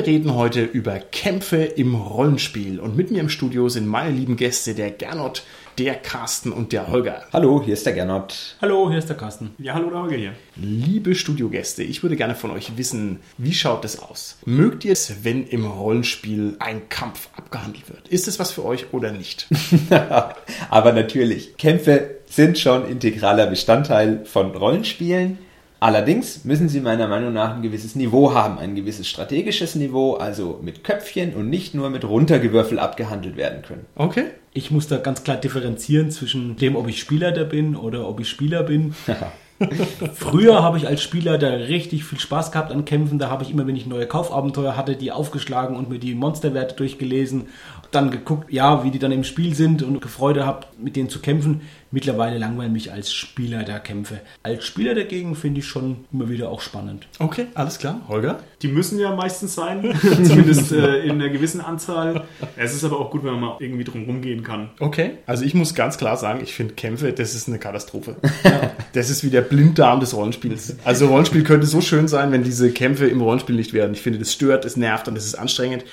Wir reden heute über Kämpfe im Rollenspiel und mit mir im Studio sind meine lieben Gäste, der Gernot, der Carsten und der Holger. Hallo, hier ist der Gernot. Hallo, hier ist der Carsten. Ja, hallo, der Holger hier. Liebe Studiogäste, ich würde gerne von euch wissen, wie schaut das aus? Mögt ihr es, wenn im Rollenspiel ein Kampf abgehandelt wird? Ist es was für euch oder nicht? Aber natürlich, Kämpfe sind schon integraler Bestandteil von Rollenspielen. Allerdings müssen sie meiner Meinung nach ein gewisses Niveau haben, ein gewisses strategisches Niveau, also mit Köpfchen und nicht nur mit Runtergewürfel abgehandelt werden können. Okay. Ich muss da ganz klar differenzieren zwischen dem, ob ich Spielleiter bin oder ob ich Spieler bin. Früher habe ich als Spieler da richtig viel Spaß gehabt an Kämpfen. Da habe ich immer, wenn ich neue Kaufabenteuer hatte, die aufgeschlagen und mir die Monsterwerte durchgelesen. Dann geguckt, ja, wie die dann im Spiel sind und Freude habe, mit denen zu kämpfen. Mittlerweile langweilen mich als Spieler da Kämpfe. Als Spieler dagegen finde ich schon immer wieder auch spannend. Okay, alles klar. Holger? Die müssen ja meistens sein, zumindest äh, in einer gewissen Anzahl. Es ist aber auch gut, wenn man mal irgendwie drum rumgehen kann. Okay. Also ich muss ganz klar sagen, ich finde Kämpfe, das ist eine Katastrophe. Ja. Das ist wie der Blinddarm des Rollenspiels. Also Rollenspiel könnte so schön sein, wenn diese Kämpfe im Rollenspiel nicht wären. Ich finde, das stört, es nervt und es ist anstrengend.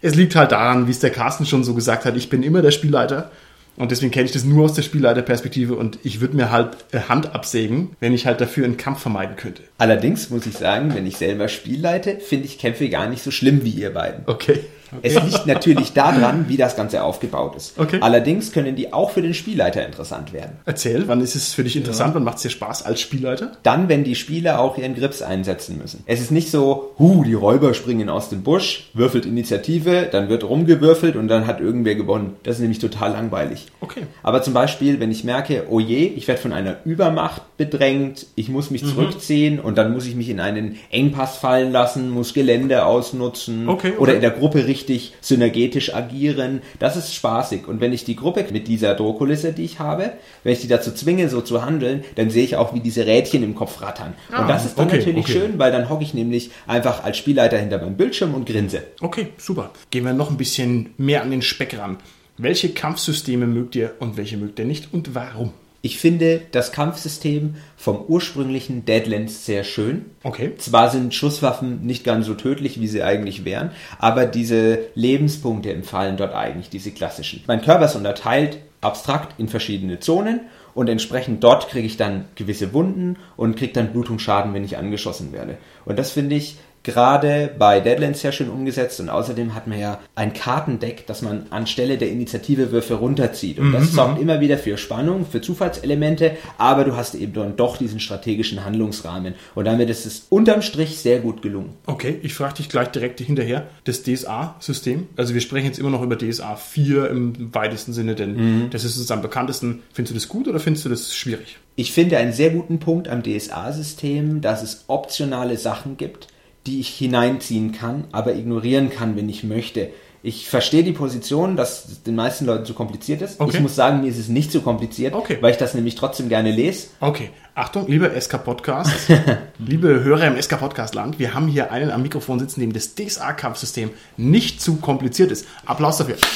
Es liegt halt daran, wie es der Carsten schon so gesagt hat, ich bin immer der Spielleiter und deswegen kenne ich das nur aus der Spielleiterperspektive und ich würde mir halt Hand absägen, wenn ich halt dafür einen Kampf vermeiden könnte. Allerdings muss ich sagen, wenn ich selber Spiel leite, finde ich Kämpfe gar nicht so schlimm wie ihr beiden. Okay. Okay. Es liegt natürlich daran, wie das Ganze aufgebaut ist. Okay. Allerdings können die auch für den Spielleiter interessant werden. Erzähl, wann ist es für dich interessant? Ja. Wann macht es dir Spaß als Spielleiter? Dann, wenn die Spieler auch ihren Grips einsetzen müssen. Es ist nicht so, hu, die Räuber springen aus dem Busch, würfelt Initiative, dann wird rumgewürfelt und dann hat irgendwer gewonnen. Das ist nämlich total langweilig. Okay. Aber zum Beispiel, wenn ich merke, oh je, ich werde von einer Übermacht bedrängt, ich muss mich mhm. zurückziehen und dann muss ich mich in einen Engpass fallen lassen, muss Gelände ausnutzen okay, okay. oder in der Gruppe richtig richtig synergetisch agieren. Das ist spaßig. Und wenn ich die Gruppe mit dieser Drohkulisse, die ich habe, wenn ich die dazu zwinge, so zu handeln, dann sehe ich auch, wie diese Rädchen im Kopf rattern. Ah, und das ist dann okay, natürlich okay. schön, weil dann hocke ich nämlich einfach als Spielleiter hinter meinem Bildschirm und grinse. Okay, super. Gehen wir noch ein bisschen mehr an den Speck ran. Welche Kampfsysteme mögt ihr und welche mögt ihr nicht und warum? Ich finde das Kampfsystem vom ursprünglichen Deadlands sehr schön. Okay. Zwar sind Schusswaffen nicht ganz so tödlich, wie sie eigentlich wären, aber diese Lebenspunkte empfallen dort eigentlich, diese klassischen. Mein Körper ist unterteilt abstrakt in verschiedene Zonen und entsprechend dort kriege ich dann gewisse Wunden und kriege dann Blutungsschaden, wenn ich angeschossen werde. Und das finde ich gerade bei Deadlands sehr schön umgesetzt und außerdem hat man ja ein Kartendeck, das man anstelle der Initiative Würfe runterzieht und das mhm. sorgt immer wieder für Spannung, für Zufallselemente, aber du hast eben dann doch diesen strategischen Handlungsrahmen und damit ist es unterm Strich sehr gut gelungen. Okay, ich frage dich gleich direkt hinterher, das DSA-System, also wir sprechen jetzt immer noch über DSA 4 im weitesten Sinne, denn mhm. das ist uns am bekanntesten. Findest du das gut oder findest du das schwierig? Ich finde einen sehr guten Punkt am DSA-System, dass es optionale Sachen gibt, die ich hineinziehen kann, aber ignorieren kann, wenn ich möchte. Ich verstehe die Position, dass es den meisten Leuten zu kompliziert ist. Okay. Ich muss sagen, mir ist es nicht zu kompliziert, okay. weil ich das nämlich trotzdem gerne lese. Okay, Achtung, lieber SK Podcast, liebe Hörer im SK Podcast Land, wir haben hier einen am Mikrofon sitzen, dem das DSA-Kampfsystem nicht zu kompliziert ist. Applaus dafür.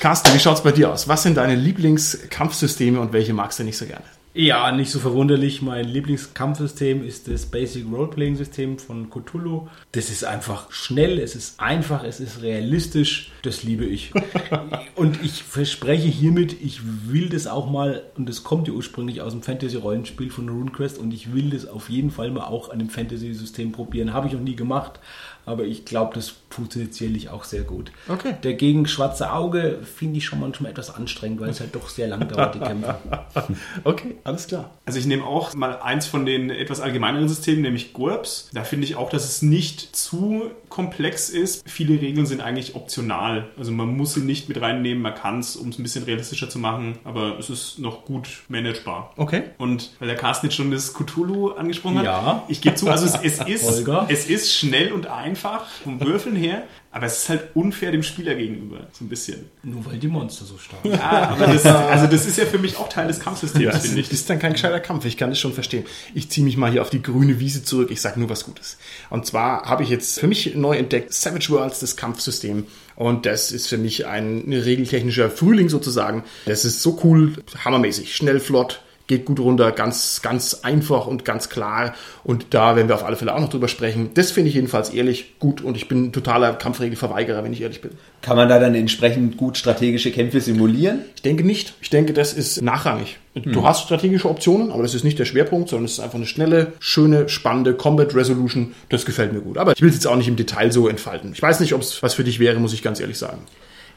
Carsten, wie schaut es bei dir aus? Was sind deine Lieblingskampfsysteme und welche magst du nicht so gerne? Ja, nicht so verwunderlich. Mein Lieblingskampfsystem ist das Basic Roleplaying System von Cthulhu. Das ist einfach schnell, es ist einfach, es ist realistisch. Das liebe ich. und ich verspreche hiermit, ich will das auch mal, und das kommt ja ursprünglich aus dem Fantasy-Rollenspiel von RuneQuest, und ich will das auf jeden Fall mal auch an dem Fantasy-System probieren. Habe ich noch nie gemacht, aber ich glaube, das funktioniert sicherlich auch sehr gut. Okay. Dagegen Schwarze Auge finde ich schon manchmal etwas anstrengend, weil es halt doch sehr lang dauert, die Kämpfe. okay, alles klar. Also ich nehme auch mal eins von den etwas allgemeineren Systemen, nämlich GURPS. Da finde ich auch, dass es nicht zu komplex ist. Viele Regeln sind eigentlich optional. Also man muss sie nicht mit reinnehmen, man kann es, um es ein bisschen realistischer zu machen, aber es ist noch gut managebar. Okay. Und weil der Carsten jetzt schon das Cthulhu angesprochen hat, ja. ich gebe zu, also es, es ist, es ist schnell und einfach vom Würfeln her her, aber es ist halt unfair dem Spieler gegenüber, so ein bisschen. Nur weil die Monster so stark sind. Ja, aber das, also das ist ja für mich auch Teil des Kampfsystems, Das finde ich. ist dann kein gescheiter Kampf, ich kann das schon verstehen. Ich ziehe mich mal hier auf die grüne Wiese zurück, ich sage nur was Gutes. Und zwar habe ich jetzt für mich neu entdeckt Savage Worlds, das Kampfsystem. Und das ist für mich ein regeltechnischer Frühling sozusagen. Das ist so cool, hammermäßig, schnell, flott, geht gut runter, ganz, ganz einfach und ganz klar. Und da werden wir auf alle Fälle auch noch drüber sprechen. Das finde ich jedenfalls ehrlich gut und ich bin ein totaler Kampfregelverweigerer, wenn ich ehrlich bin. Kann man da dann entsprechend gut strategische Kämpfe simulieren? Ich denke nicht. Ich denke, das ist nachrangig. Du hast strategische Optionen, aber das ist nicht der Schwerpunkt, sondern es ist einfach eine schnelle, schöne, spannende Combat Resolution. Das gefällt mir gut. Aber ich will es jetzt auch nicht im Detail so entfalten. Ich weiß nicht, ob es was für dich wäre, muss ich ganz ehrlich sagen.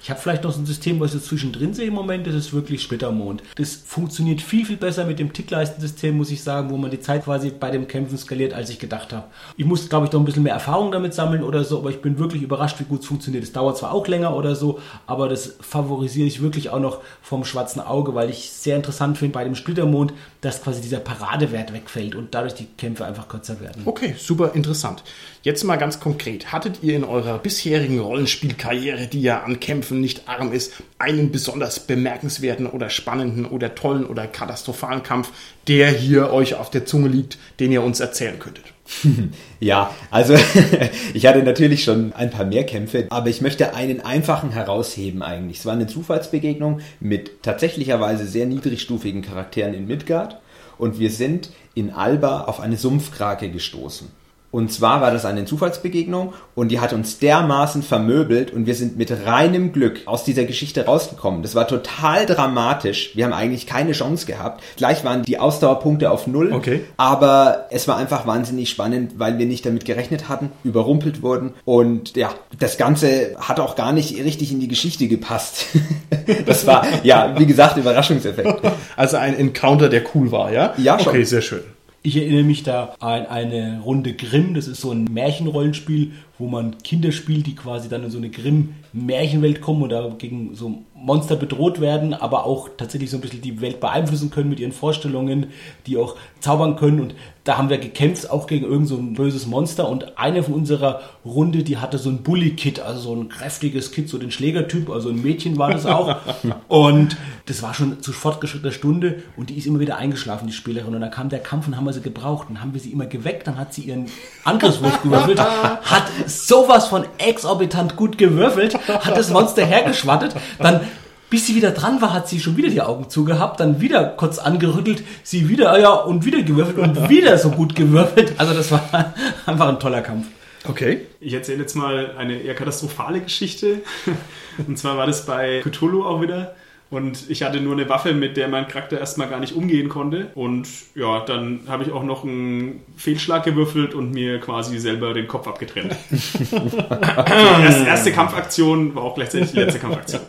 Ich habe vielleicht noch so ein System, was ich so zwischendrin sehe im Moment, das ist wirklich Splittermond. Das funktioniert viel, viel besser mit dem Tickleistensystem, muss ich sagen, wo man die Zeit quasi bei dem Kämpfen skaliert, als ich gedacht habe. Ich muss, glaube ich, noch ein bisschen mehr Erfahrung damit sammeln oder so, aber ich bin wirklich überrascht, wie gut es funktioniert. Es dauert zwar auch länger oder so, aber das favorisiere ich wirklich auch noch vom schwarzen Auge, weil ich sehr interessant finde bei dem Splittermond, dass quasi dieser Paradewert wegfällt und dadurch die Kämpfe einfach kürzer werden. Okay, super interessant. Jetzt mal ganz konkret. Hattet ihr in eurer bisherigen Rollenspielkarriere, die ja an Kämpfen nicht arm ist, einen besonders bemerkenswerten oder spannenden oder tollen oder katastrophalen Kampf, der hier euch auf der Zunge liegt, den ihr uns erzählen könntet? Ja, also ich hatte natürlich schon ein paar mehr Kämpfe, aber ich möchte einen einfachen herausheben eigentlich. Es war eine Zufallsbegegnung mit tatsächlicherweise sehr niedrigstufigen Charakteren in Midgard und wir sind in Alba auf eine Sumpfkrake gestoßen. Und zwar war das eine Zufallsbegegnung und die hat uns dermaßen vermöbelt und wir sind mit reinem Glück aus dieser Geschichte rausgekommen. Das war total dramatisch. Wir haben eigentlich keine Chance gehabt. Gleich waren die Ausdauerpunkte auf Null. Okay. Aber es war einfach wahnsinnig spannend, weil wir nicht damit gerechnet hatten, überrumpelt wurden. Und ja, das Ganze hat auch gar nicht richtig in die Geschichte gepasst. das war, ja, wie gesagt, Überraschungseffekt. Also ein Encounter, der cool war, ja? Ja, schon. Okay, sehr schön. Ich erinnere mich da an eine Runde Grimm. Das ist so ein Märchenrollenspiel, wo man Kinder spielt, die quasi dann in so eine Grimm-Märchenwelt kommen und da gegen so Monster bedroht werden, aber auch tatsächlich so ein bisschen die Welt beeinflussen können mit ihren Vorstellungen, die auch zaubern können. Und da haben wir gekämpft, auch gegen irgend so ein böses Monster. Und eine von unserer Runde, die hatte so ein Bully-Kit, also so ein kräftiges Kit, so den Schlägertyp, also ein Mädchen war das auch. und das war schon zu fortgeschrittener Stunde und die ist immer wieder eingeschlafen, die Spielerin. Und dann kam der Kampf und haben wir sie gebraucht. Dann haben wir sie immer geweckt, dann hat sie ihren Angriffswurf gewürfelt, hat sowas von exorbitant gut gewürfelt, hat das Monster hergeschwattet, dann bis sie wieder dran war, hat sie schon wieder die Augen zugehabt, dann wieder kurz angerüttelt, sie wieder, ah ja, und wieder gewürfelt und wieder so gut gewürfelt. Also das war einfach ein toller Kampf. Okay. Ich erzähle jetzt mal eine eher katastrophale Geschichte. Und zwar war das bei Cthulhu auch wieder. Und ich hatte nur eine Waffe, mit der mein Charakter erstmal gar nicht umgehen konnte. Und ja, dann habe ich auch noch einen Fehlschlag gewürfelt und mir quasi selber den Kopf abgetrennt. erste, erste Kampfaktion war auch gleichzeitig die letzte Kampfaktion.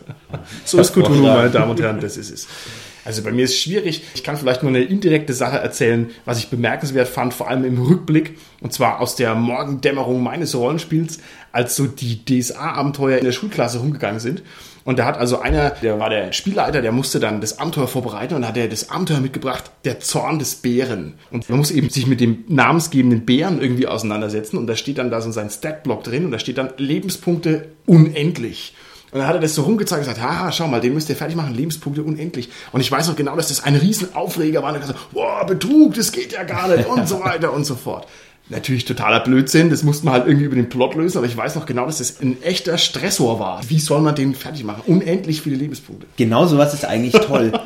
So ist Cthulhu, meine Damen und Herren, das ist es. Also bei mir ist es schwierig. Ich kann vielleicht nur eine indirekte Sache erzählen, was ich bemerkenswert fand, vor allem im Rückblick. Und zwar aus der Morgendämmerung meines Rollenspiels, als so die DSA-Abenteuer in der Schulklasse rumgegangen sind. Und da hat also einer, der war der Spielleiter, der musste dann das Abenteuer vorbereiten und hat er das Abenteuer mitgebracht, der Zorn des Bären. Und man muss eben sich mit dem namensgebenden Bären irgendwie auseinandersetzen. Und da steht dann da so sein Statblock drin und da steht dann Lebenspunkte unendlich. Und dann hat er das so rumgezeigt und gesagt, haha, schau mal, den müsst ihr fertig machen, Lebenspunkte unendlich. Und ich weiß noch genau, dass das ein Riesenaufreger war. Und er hat gesagt, boah, Betrug, das geht ja gar nicht und so weiter und so fort. Natürlich totaler Blödsinn, das musste man halt irgendwie über den Plot lösen, aber ich weiß noch genau, dass das ein echter Stressor war. Wie soll man den fertig machen? Unendlich viele Lebenspunkte. Genau sowas ist eigentlich toll.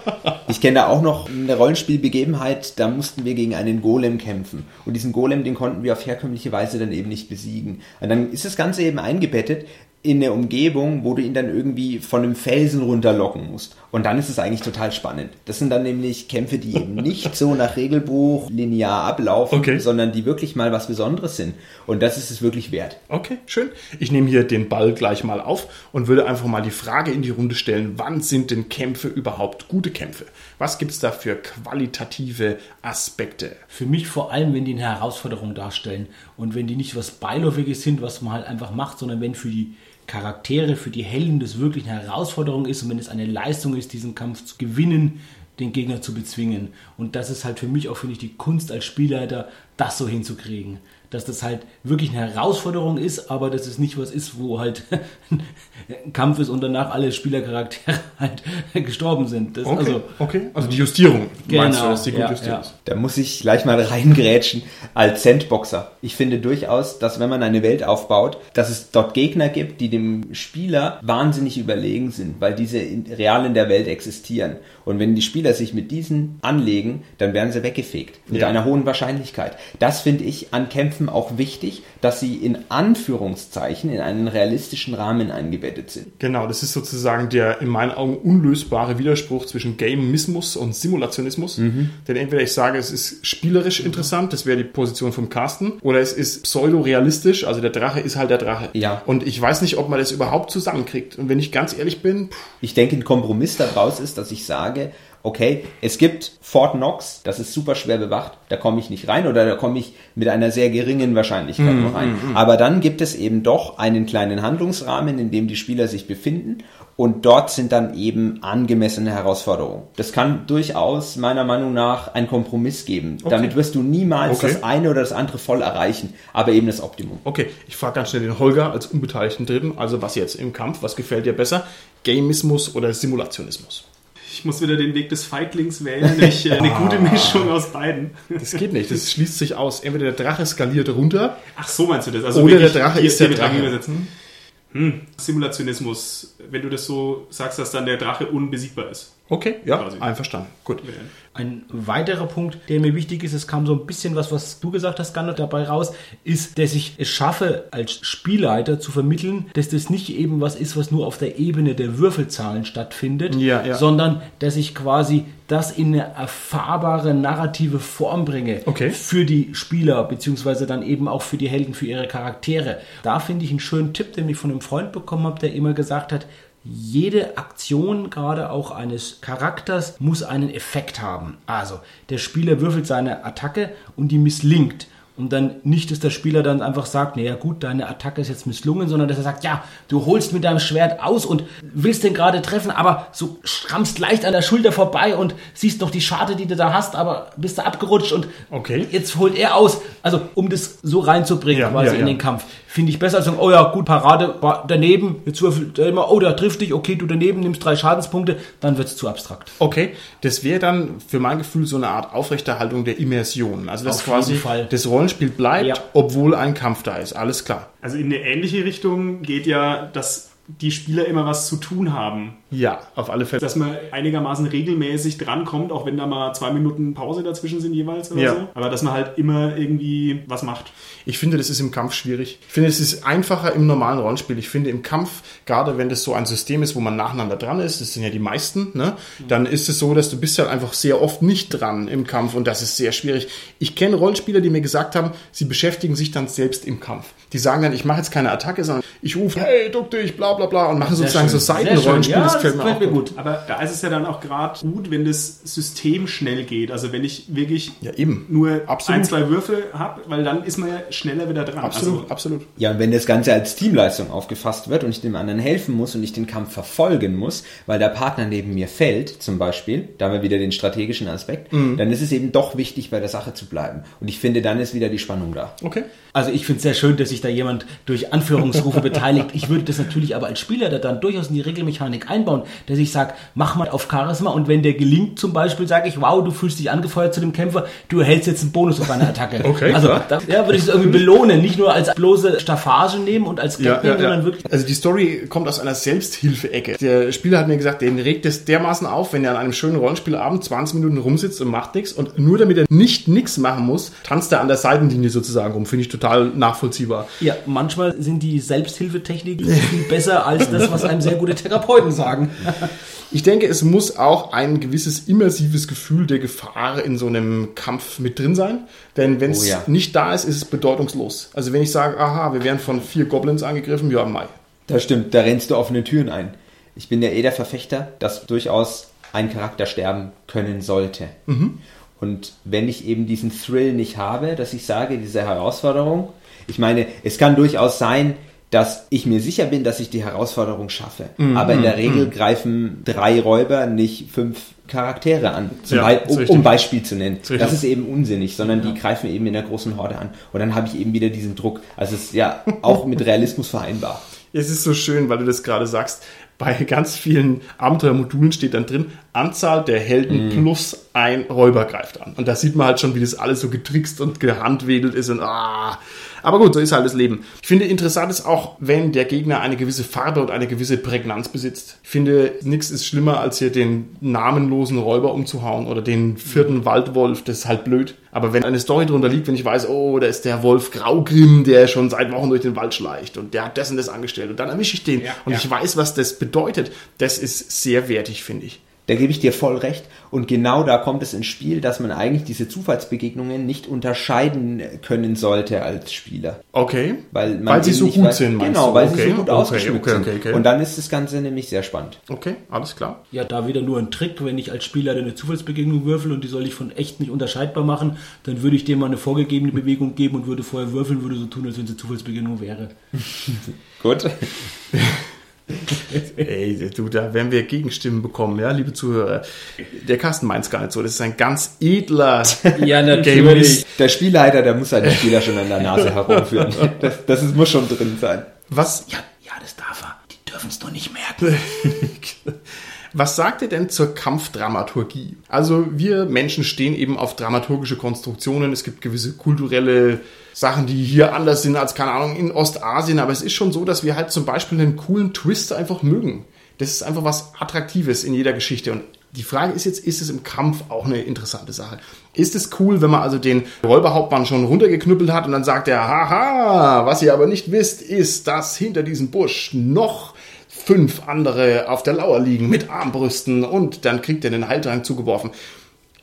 Ich kenne da auch noch eine Rollenspielbegebenheit, da mussten wir gegen einen Golem kämpfen. Und diesen Golem, den konnten wir auf herkömmliche Weise dann eben nicht besiegen. Und dann ist das Ganze eben eingebettet in eine Umgebung, wo du ihn dann irgendwie von einem Felsen runterlocken musst. Und dann ist es eigentlich total spannend. Das sind dann nämlich Kämpfe, die eben nicht so nach Regelbuch linear ablaufen, Okay. sondern die wirklich mal was Besonderes sind. Und das ist es wirklich wert. Okay, schön. Ich nehme hier den Ball gleich mal auf und würde einfach mal die Frage in die Runde stellen, wann sind denn Kämpfe überhaupt gute Kämpfe? Was gibt es da für qualitative Aspekte? Für mich vor allem, wenn die eine Herausforderung darstellen und wenn die nicht was Beiläufiges sind, was man halt einfach macht, sondern wenn für die Charaktere, für die Helden das wirklich eine Herausforderung ist und wenn es eine Leistung ist, diesen Kampf zu gewinnen, den Gegner zu bezwingen. Und das ist halt für mich auch, finde ich, die Kunst als Spielleiter, das so hinzukriegen. Dass das halt wirklich eine Herausforderung ist, aber dass es nicht was ist, wo halt ein Kampf ist und danach alle Spielercharaktere halt gestorben sind. Das, Okay, Also, okay. Also die Justierung. Meinst du, Genau, dass die gut ja, justiert ja. ist? Da muss ich gleich mal reingrätschen als Sandboxer. Ich finde durchaus, dass wenn man eine Welt aufbaut, dass es dort Gegner gibt, die dem Spieler wahnsinnig überlegen sind, weil diese in, real in der Welt existieren. Und wenn die Spieler sich mit diesen anlegen, dann werden sie weggefegt. Mit Ja. einer hohen Wahrscheinlichkeit. Das finde ich an Kämpfen auch wichtig, dass sie in Anführungszeichen in einen realistischen Rahmen eingebettet sind. Genau, das ist sozusagen der in meinen Augen unlösbare Widerspruch zwischen Gamismus und Simulationismus. Mhm. Denn entweder ich sage, es ist spielerisch interessant, das wäre die Position vom Carsten, oder es ist pseudo-realistisch, also der Drache ist halt der Drache. Ja. Und ich weiß nicht, ob man das überhaupt zusammenkriegt. Und wenn ich ganz ehrlich bin, pff, Ich denke, ein Kompromiss daraus ist, dass ich sage, okay, es gibt Fort Knox, das ist super schwer bewacht, da komme ich nicht rein oder da komme ich mit einer sehr geringen Wahrscheinlichkeit nur rein. Aber dann gibt es eben doch einen kleinen Handlungsrahmen, in dem die Spieler sich befinden und dort sind dann eben angemessene Herausforderungen. Das kann durchaus meiner Meinung nach einen Kompromiss geben. Damit wirst du niemals Okay. das eine oder das andere voll erreichen, aber eben das Optimum. okay, ich frage ganz schnell den Holger als unbeteiligten Dritten, also was jetzt im Kampf, was gefällt dir besser? Gamismus oder Simulationismus? Ich muss wieder den Weg des Feiglings wählen. Ich, äh, eine gute Mischung aus beiden. Das geht nicht, das schließt sich aus. Entweder der Drache skaliert runter, Ach, so meinst du das? Also Oder der Drache ist der Drache. übersetzen. Hm. Simulationismus, wenn du das so sagst, dass dann der Drache unbesiegbar ist. Okay, ja, Quasi. einverstanden, gut. Ein weiterer Punkt, der mir wichtig ist, es kam so ein bisschen was, was du gesagt hast, Gernot, dabei raus, ist, dass ich es schaffe, als Spielleiter zu vermitteln, dass das nicht eben was ist, was nur auf der Ebene der Würfelzahlen stattfindet, Ja, ja. sondern dass ich quasi das in eine erfahrbare narrative Form bringe Okay. für die Spieler, beziehungsweise dann eben auch für die Helden, für ihre Charaktere. Da finde ich einen schönen Tipp, den ich von einem Freund bekommen habe, der immer gesagt hat, jede Aktion, gerade auch eines Charakters, muss einen Effekt haben. Also, der Spieler würfelt seine Attacke und die misslingt. Und dann nicht, dass der Spieler dann einfach sagt, naja gut, deine Attacke ist jetzt misslungen, sondern dass er sagt, ja, du holst mit deinem Schwert aus und willst den gerade treffen, aber so schrammst leicht an der Schulter vorbei und siehst noch die Scharte, die du da hast, aber bist da abgerutscht und Okay. jetzt holt er aus. Also, um das so reinzubringen Ja, quasi ja, in ja. den Kampf. Finde ich besser als sagen, oh ja, gut, Parade, war daneben, jetzt würfelt er immer, oh, der trifft dich, okay, du daneben nimmst drei Schadenspunkte, dann wird es zu abstrakt. Okay, das wäre dann für mein Gefühl so eine Art Aufrechterhaltung der Immersion. Also dass Auf quasi jeden Fall. Das Rollenspiel bleibt, Ja. obwohl ein Kampf da ist. Alles klar. Also in eine ähnliche Richtung geht ja, dass die Spieler immer was zu tun haben. Ja, auf alle Fälle. Dass man einigermaßen regelmäßig drankommt, auch wenn da mal zwei Minuten Pause dazwischen sind jeweils oder Ja. so. Aber dass man halt immer irgendwie was macht. Ich finde, das ist im Kampf schwierig. Ich finde, es ist einfacher im normalen Rollenspiel. Ich finde, im Kampf, gerade wenn das so ein System ist, wo man nacheinander dran ist, das sind ja die meisten, ne? dann ist es so, dass du bist halt einfach sehr oft nicht dran im Kampf und das ist sehr schwierig. Ich kenne Rollenspieler, die mir gesagt haben, sie beschäftigen sich dann selbst im Kampf. Die sagen dann, ich mache jetzt keine Attacke, sondern ich rufe, hey, duck dich, bla bla bla und machen sozusagen so. Seitenrollenspiel. Ja, das gefällt mir mir gut. gut. Aber da ist es ja dann auch gerade gut, wenn das System schnell geht. Also wenn ich wirklich Ja, eben. nur Absolut. ein, zwei Würfe habe, weil dann ist man ja schneller wieder dran. Absolut, Also, absolut. Ja, und wenn das Ganze als Teamleistung aufgefasst wird und ich dem anderen helfen muss und ich den Kampf verfolgen muss, weil der Partner neben mir fällt, zum Beispiel, da haben wir wieder den strategischen Aspekt, dann ist es eben doch wichtig, bei der Sache zu bleiben. Und ich finde, dann ist wieder die Spannung da. Okay. Also ich finde es sehr schön, dass sich da jemand durch Anführungsrufe beteiligt. Ich würde das natürlich aber als Spieler da dann durchaus in die Regelmechanik einbauen, dass ich sage, mach mal auf Charisma und wenn der gelingt zum Beispiel, sage ich, wow, du fühlst dich angefeuert zu dem Kämpfer, du erhältst jetzt einen Bonus auf deine Attacke. Okay, Also da ja, würde ich es irgendwie belohnen, nicht nur als bloße Staffage nehmen und als Gag nehmen, sondern wirklich Also die Story kommt aus einer Selbsthilfe-Ecke. Der Spieler hat mir gesagt, den regt es dermaßen auf, wenn er an einem schönen Rollenspielabend 20 Minuten rumsitzt und macht nichts und nur damit er nicht nichts machen muss, tanzt er an der Seitenlinie sozusagen rum. Finde ich total nachvollziehbar. Ja, manchmal sind die Selbsthilfetechniken viel besser als das, was einem sehr gute Therapeuten sagen. Ich denke, es muss auch ein gewisses immersives Gefühl der Gefahr in so einem Kampf mit drin sein. Denn wenn es Oh ja. nicht da ist, ist es bedeutungslos. Also wenn ich sage, aha, wir werden von vier Goblins angegriffen, ja, Mai. Das stimmt, da rennst du offene Türen ein. Ich bin ja eh der Verfechter, dass durchaus ein Charakter sterben können sollte. Und wenn ich eben diesen Thrill nicht habe, dass ich sage, diese Herausforderung, ich meine, es kann durchaus sein, dass ich mir sicher bin, dass ich die Herausforderung schaffe. Mhm. Aber in der Regel greifen drei Räuber nicht fünf Charaktere an, zum Ja, Be um, um Beispiel zu nennen. Richtig. Das ist eben unsinnig, sondern die greifen eben in der großen Horde an. Und dann habe ich eben wieder diesen Druck. Also es ist ja auch mit Realismus vereinbar. Es ist so schön, weil du das gerade sagst. Bei ganz vielen Abenteuermodulen steht dann drin, Anzahl der Helden plus ein Räuber greift an. Und da sieht man halt schon, wie das alles so getrickst und gehandwedelt ist und ah. Aber gut, so ist halt das Leben. Ich finde interessant ist auch, wenn der Gegner eine gewisse Farbe und eine gewisse Prägnanz besitzt. Ich finde, nichts ist schlimmer, als hier den namenlosen Räuber umzuhauen oder den vierten Waldwolf. Das ist halt blöd. Aber wenn eine Story drunter liegt, wenn ich weiß, oh, da ist der Wolf Graugrimm, der schon seit Wochen durch den Wald schleicht und der hat das und das angestellt und dann erwische ich den Ja, und ja. ich weiß, was das bedeutet, das ist sehr wertig, finde ich. Da gebe ich dir voll recht. Und genau da kommt es ins Spiel, dass man eigentlich diese Zufallsbegegnungen nicht unterscheiden können sollte als Spieler. Okay. Weil, man Weil sie so gut weiß- sind, meinst Genau, weil Okay, sie so gut okay, ausgeschmückt okay, sind. Und dann ist das Ganze nämlich sehr spannend. Okay, alles klar. Ja, da wieder nur ein Trick, wenn ich als Spieler eine Zufallsbegegnung würfel und die soll ich von echt nicht unterscheidbar machen, dann würde ich dem mal eine vorgegebene Bewegung geben und würde vorher würfeln, würde so tun, als wenn es eine Zufallsbegegnung wäre. Gut. Ey, du, da werden wir Gegenstimmen bekommen, ja, liebe Zuhörer. Der Carsten meint es gar nicht so. Das ist ein ganz edler Ja, natürlich. Der Spielleiter, der muss seine Spieler schon an der Nase herumführen. Das, das ist, muss schon drin sein. Was, Ja, ja, das darf er. Die dürfen es doch nicht merken. was sagt ihr denn zur Kampfdramaturgie? Also wir Menschen stehen eben auf dramaturgische Konstruktionen. Es gibt gewisse kulturelle Sachen, die hier anders sind als, keine Ahnung, in Ostasien. Aber es ist schon so, dass wir halt zum Beispiel einen coolen Twist einfach mögen. Das ist einfach was Attraktives in jeder Geschichte. Und die Frage ist jetzt, ist es im Kampf auch eine interessante Sache? Ist es cool, wenn man also den Räuberhauptmann schon runtergeknüppelt hat und dann sagt er, haha, was ihr aber nicht wisst, ist, dass hinter diesem Busch noch fünf andere auf der Lauer liegen mit Armbrüsten und dann kriegt er den Heiltrank zugeworfen.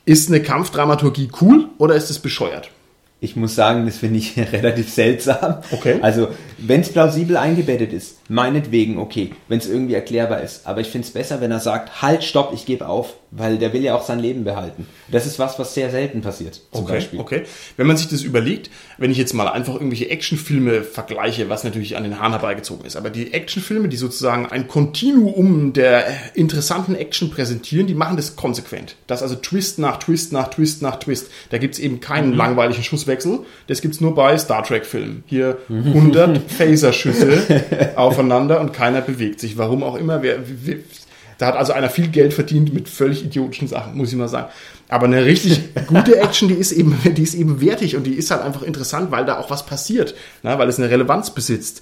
Ist eine Kampfdramaturgie cool oder ist es bescheuert? Ich muss sagen, das finde ich relativ seltsam. Okay. Also, wenn es plausibel eingebettet ist, meinetwegen okay, wenn es irgendwie erklärbar ist. Aber ich finde es besser, wenn er sagt, halt, stopp, ich gebe auf, weil der will ja auch sein Leben behalten. Das ist was, was sehr selten passiert, zum Okay, Beispiel. okay. Wenn man sich das überlegt, wenn ich jetzt mal einfach irgendwelche Actionfilme vergleiche, was natürlich an den Haaren herbeigezogen ist, aber die Actionfilme, die sozusagen ein Kontinuum der interessanten Action präsentieren, die machen das konsequent. Das also Twist nach Twist nach Twist nach Twist. Da gibt's eben keinen langweiligen Schusswechsel. Das gibt's nur bei Star Trek-Filmen. Hier 100 Phaserschüsse aufeinander und keiner bewegt sich. Warum auch immer. Wer, wer, da hat also einer viel Geld verdient mit völlig idiotischen Sachen, muss ich mal sagen. Aber eine richtig gute Action, die ist eben, die ist eben wertig und die ist halt einfach interessant, weil da auch was passiert, ne? weil es eine Relevanz besitzt.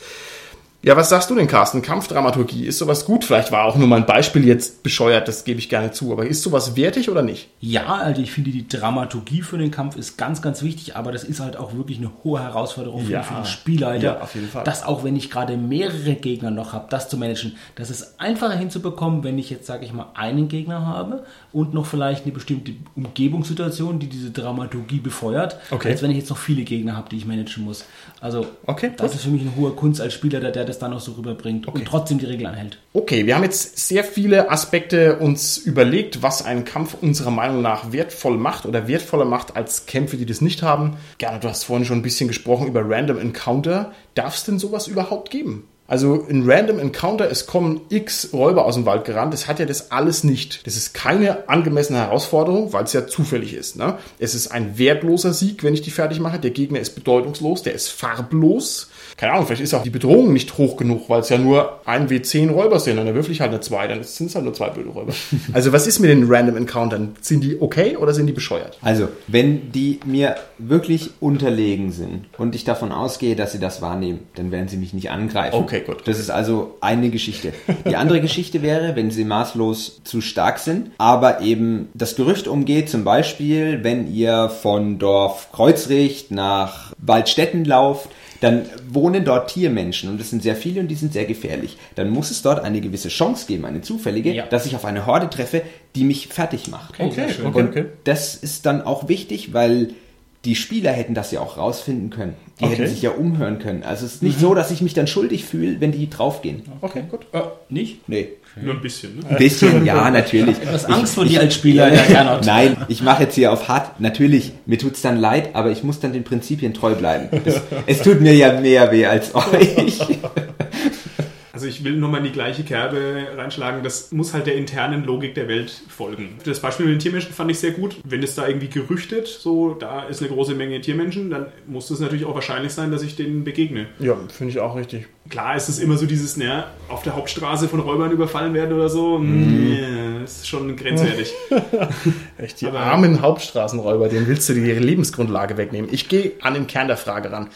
Ja, was sagst du denn, Carsten? Kampfdramaturgie, ist sowas gut? Vielleicht war auch nur mein Beispiel jetzt bescheuert, das gebe ich gerne zu, aber ist sowas wertig oder nicht? Ja, also ich finde, die Dramaturgie für den Kampf ist ganz, ganz wichtig, aber das ist halt auch wirklich eine hohe Herausforderung für, Ja. für den Spielleiter. Ja, auf jeden Fall. Das auch, wenn ich gerade mehrere Gegner noch habe, das zu managen. Das ist einfacher hinzubekommen, wenn ich jetzt, sage ich mal, einen Gegner habe und noch vielleicht eine bestimmte Umgebungssituation, die diese Dramaturgie befeuert, Okay. als wenn ich jetzt noch viele Gegner habe, die ich managen muss. Also Okay, das gut. ist für mich eine hohe Kunst als Spieler, der, der das dann noch so rüberbringt und trotzdem die Regeln anhält. Okay, wir haben jetzt sehr viele Aspekte uns überlegt, was einen Kampf unserer Meinung nach wertvoll macht oder wertvoller macht als Kämpfe, die das nicht haben. Gerne, du hast vorhin schon ein bisschen gesprochen über Random Encounter. Darf es denn sowas überhaupt geben? Also in Random Encounter, es kommen x Räuber aus dem Wald gerannt, das hat ja das alles nicht. Das ist keine angemessene Herausforderung, weil es ja zufällig ist. Ne? Es ist ein wertloser Sieg, wenn ich die fertig mache. Der Gegner ist bedeutungslos, der ist farblos. Keine Ahnung, vielleicht ist auch die Bedrohung nicht hoch genug, weil es ja nur ein W10 Räuber sind und dann würfel ich halt eine 2, dann sind es halt nur zwei blöde Räuber. also was ist mit den Random Encountern? Sind die okay oder sind die bescheuert? Also, wenn die mir wirklich unterlegen sind und ich davon ausgehe, dass sie das wahrnehmen, dann werden sie mich nicht angreifen. Okay, gut. Das ist also eine Geschichte. Die andere Geschichte wäre, wenn sie maßlos zu stark sind, aber eben das Gerücht umgeht, zum Beispiel, wenn ihr von Dorf Kreuzricht nach Waldstätten lauft, dann wohnen dort Tiermenschen und es sind sehr viele und die sind sehr gefährlich. Dann muss es dort eine gewisse Chance geben, eine zufällige, Ja. dass ich auf eine Horde treffe, die mich fertig macht. sehr schön. okay, Und okay. das ist dann auch wichtig, weil die Spieler hätten das ja auch rausfinden können. Die Okay. Mhm. hätten sich ja umhören können. Also es ist nicht so, dass ich mich dann schuldig fühle, wenn die draufgehen. Okay, gut. Äh, nicht? Nee. Nur ein bisschen. Ne? Ein bisschen, ja, natürlich. Was Angst vor dir als Spieler, der Gernot. Nein, ich mache jetzt hier auf hart. Natürlich, mir tut's dann leid, aber ich muss dann den Prinzipien treu bleiben. Es, es tut mir ja mehr weh als euch. Also ich will nur mal in die gleiche Kerbe reinschlagen. Das muss halt der internen Logik der Welt folgen. Das Beispiel mit den Tiermenschen fand ich sehr gut. Wenn es da irgendwie gerüchtet, so da ist eine große Menge Tiermenschen, dann muss es natürlich auch wahrscheinlich sein, dass ich denen begegne. Ja, finde ich auch richtig. Klar ist es immer so dieses, naja, auf der Hauptstraße von Räubern überfallen werden oder so. Mm. Yeah, ist schon grenzwertig. Echt, die Aber armen Hauptstraßenräuber, denen willst du die Lebensgrundlage wegnehmen. Ich gehe an den Kern der Frage ran.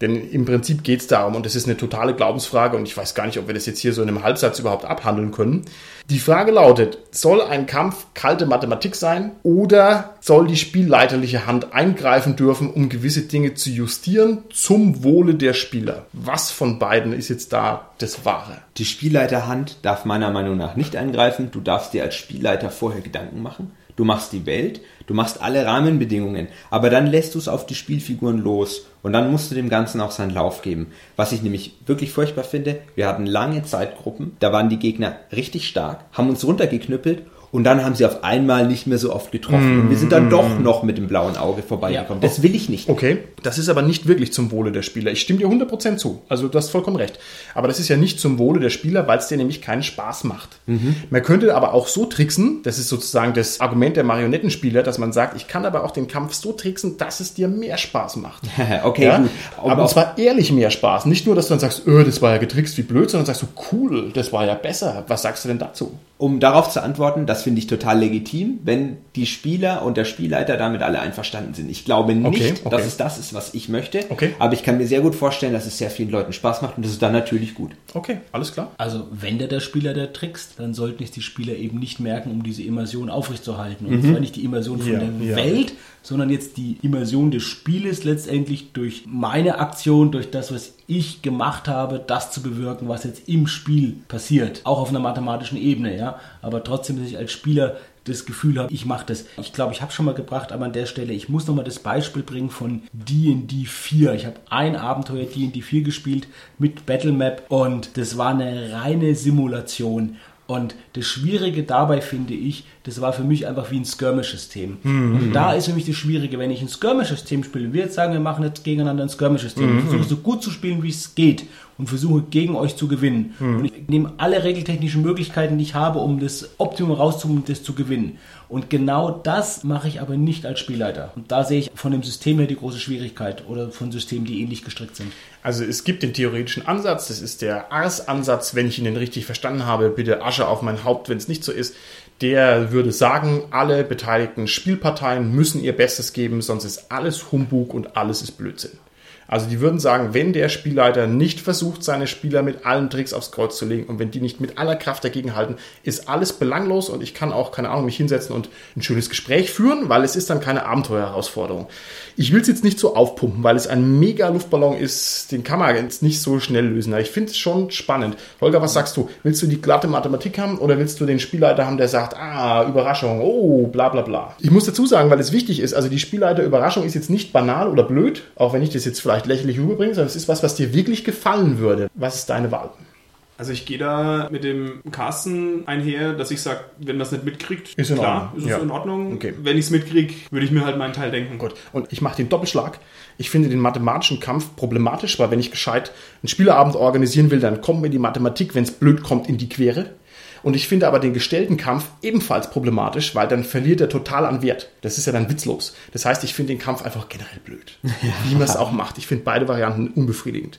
Denn im Prinzip geht es darum, und das ist eine totale Glaubensfrage, und ich weiß gar nicht, ob wir das jetzt hier so in einem Halbsatz überhaupt abhandeln können. Die Frage lautet, soll ein Kampf kalte Mathematik sein oder soll die spielleiterliche Hand eingreifen dürfen, um gewisse Dinge zu justieren zum Wohle der Spieler? Was von beiden ist jetzt da das Wahre? Die Spielleiterhand darf meiner Meinung nach nicht eingreifen. Du darfst dir als Spielleiter vorher Gedanken machen. Du machst die Welt, du machst alle Rahmenbedingungen, aber dann lässt du es auf die Spielfiguren los und dann musst du dem Ganzen auch seinen Lauf geben. Was ich nämlich wirklich furchtbar finde, wir hatten lange Zeitgruppen, da waren die Gegner richtig stark, haben uns runtergeknüppelt und dann haben sie auf einmal nicht mehr so oft getroffen. Mm. Und wir sind dann doch noch mit dem blauen Auge vorbeigekommen. Ja. Das will ich nicht. Okay, das ist aber nicht wirklich zum Wohle der Spieler. Ich stimme dir 100% zu. Also du hast vollkommen recht. Aber das ist ja nicht zum Wohle der Spieler, weil es dir nämlich keinen Spaß macht. Mhm. Man könnte aber auch so tricksen, das ist sozusagen das Argument der Marionettenspieler, dass man sagt, ich kann aber auch den Kampf so tricksen, dass es dir mehr Spaß macht. okay, ja? gut. Aber, aber zwar ehrlich mehr Spaß. Nicht nur, dass du dann sagst, öh, das war ja getrickst wie blöd, sondern sagst du, cool, das war ja besser. Was sagst du denn dazu? Um darauf zu antworten, das finde ich total legitim, wenn die Spieler und der Spielleiter damit alle einverstanden sind. Ich glaube nicht, okay, okay. dass es das ist, was ich möchte, okay. aber ich kann mir sehr gut vorstellen, dass es sehr vielen Leuten Spaß macht und das ist dann natürlich gut. Okay, alles klar. Also wenn der der Spieler der trickst, dann sollten es die Spieler eben nicht merken, um diese Immersion aufrechtzuerhalten. Und mhm. zwar nicht die Immersion von ja, der ja. Welt, sondern jetzt die Immersion des Spieles letztendlich durch meine Aktion, durch das, was ich gemacht habe, das zu bewirken, was jetzt im Spiel passiert. Auch auf einer mathematischen Ebene, ja. Aber trotzdem, dass ich als Spieler das Gefühl habe, ich mache das. Ich glaube, ich habe schon mal gebracht, aber an der Stelle, ich muss nochmal das Beispiel bringen von D&D 4. Ich habe ein Abenteuer D&D 4 gespielt mit Battlemap und das war eine reine Simulation. Und das Schwierige dabei finde ich, das war für mich einfach wie ein Skirmish-System. Mhm. Und da ist für mich das Schwierige, wenn ich ein Skirmish-System spiele, wir jetzt sagen, wir machen jetzt gegeneinander ein Skirmish-System. Mhm. Ich versuche so gut zu spielen, wie es geht und versuche gegen euch zu gewinnen. Mhm. Und ich nehme alle regeltechnischen Möglichkeiten, die ich habe, um das Optimum rauszuholen, um das zu gewinnen. Und genau das mache ich aber nicht als Spielleiter. Und da sehe ich von dem System her die große Schwierigkeit oder von Systemen, die ähnlich gestrickt sind. Also es gibt den theoretischen Ansatz, das ist der Ars-Ansatz, wenn ich ihn denn richtig verstanden habe, bitte Asche auf mein Haupt, wenn es nicht so ist. Der würde sagen, alle beteiligten Spielparteien müssen ihr Bestes geben, sonst ist alles Humbug und alles ist Blödsinn. Also die würden sagen, wenn der Spielleiter nicht versucht, seine Spieler mit allen Tricks aufs Kreuz zu legen und wenn die nicht mit aller Kraft dagegenhalten, ist alles belanglos und ich kann auch, keine Ahnung, mich hinsetzen und ein schönes Gespräch führen, weil es ist dann keine Abenteuerherausforderung. Ich will es jetzt nicht so aufpumpen, weil es ein mega Luftballon ist, den kann man jetzt nicht so schnell lösen. Aber ich finde es schon spannend. Holger, was sagst du? Willst du die glatte Mathematik haben oder willst du den Spielleiter haben, der sagt, ah, Überraschung, oh, bla bla bla. Ich muss dazu sagen, weil es wichtig ist, also die Spielleiter Überraschung ist jetzt nicht banal oder blöd, auch wenn ich das jetzt vielleicht vielleicht lächerlich rüberbringen, sondern es ist was, was dir wirklich gefallen würde. Was ist deine Wahl? Also ich gehe da mit dem Carsten einher, dass ich sage, wenn es nicht mitkriegt, ist in klar, Ordnung. ist es ja. in Ordnung. Okay. Wenn ich es mitkriege, würde ich mir halt meinen Teil denken. Gut. Und ich mache den Doppelschlag. Ich finde den mathematischen Kampf problematisch, weil wenn ich gescheit einen Spieleabend organisieren will, dann kommt mir die Mathematik, wenn es blöd kommt, in die Quere. Und ich finde aber den gestellten Kampf ebenfalls problematisch, weil dann verliert er total an Wert. Das ist ja dann witzlos. Das heißt, ich finde den Kampf einfach generell blöd. Wie man es auch macht. Ich finde beide Varianten unbefriedigend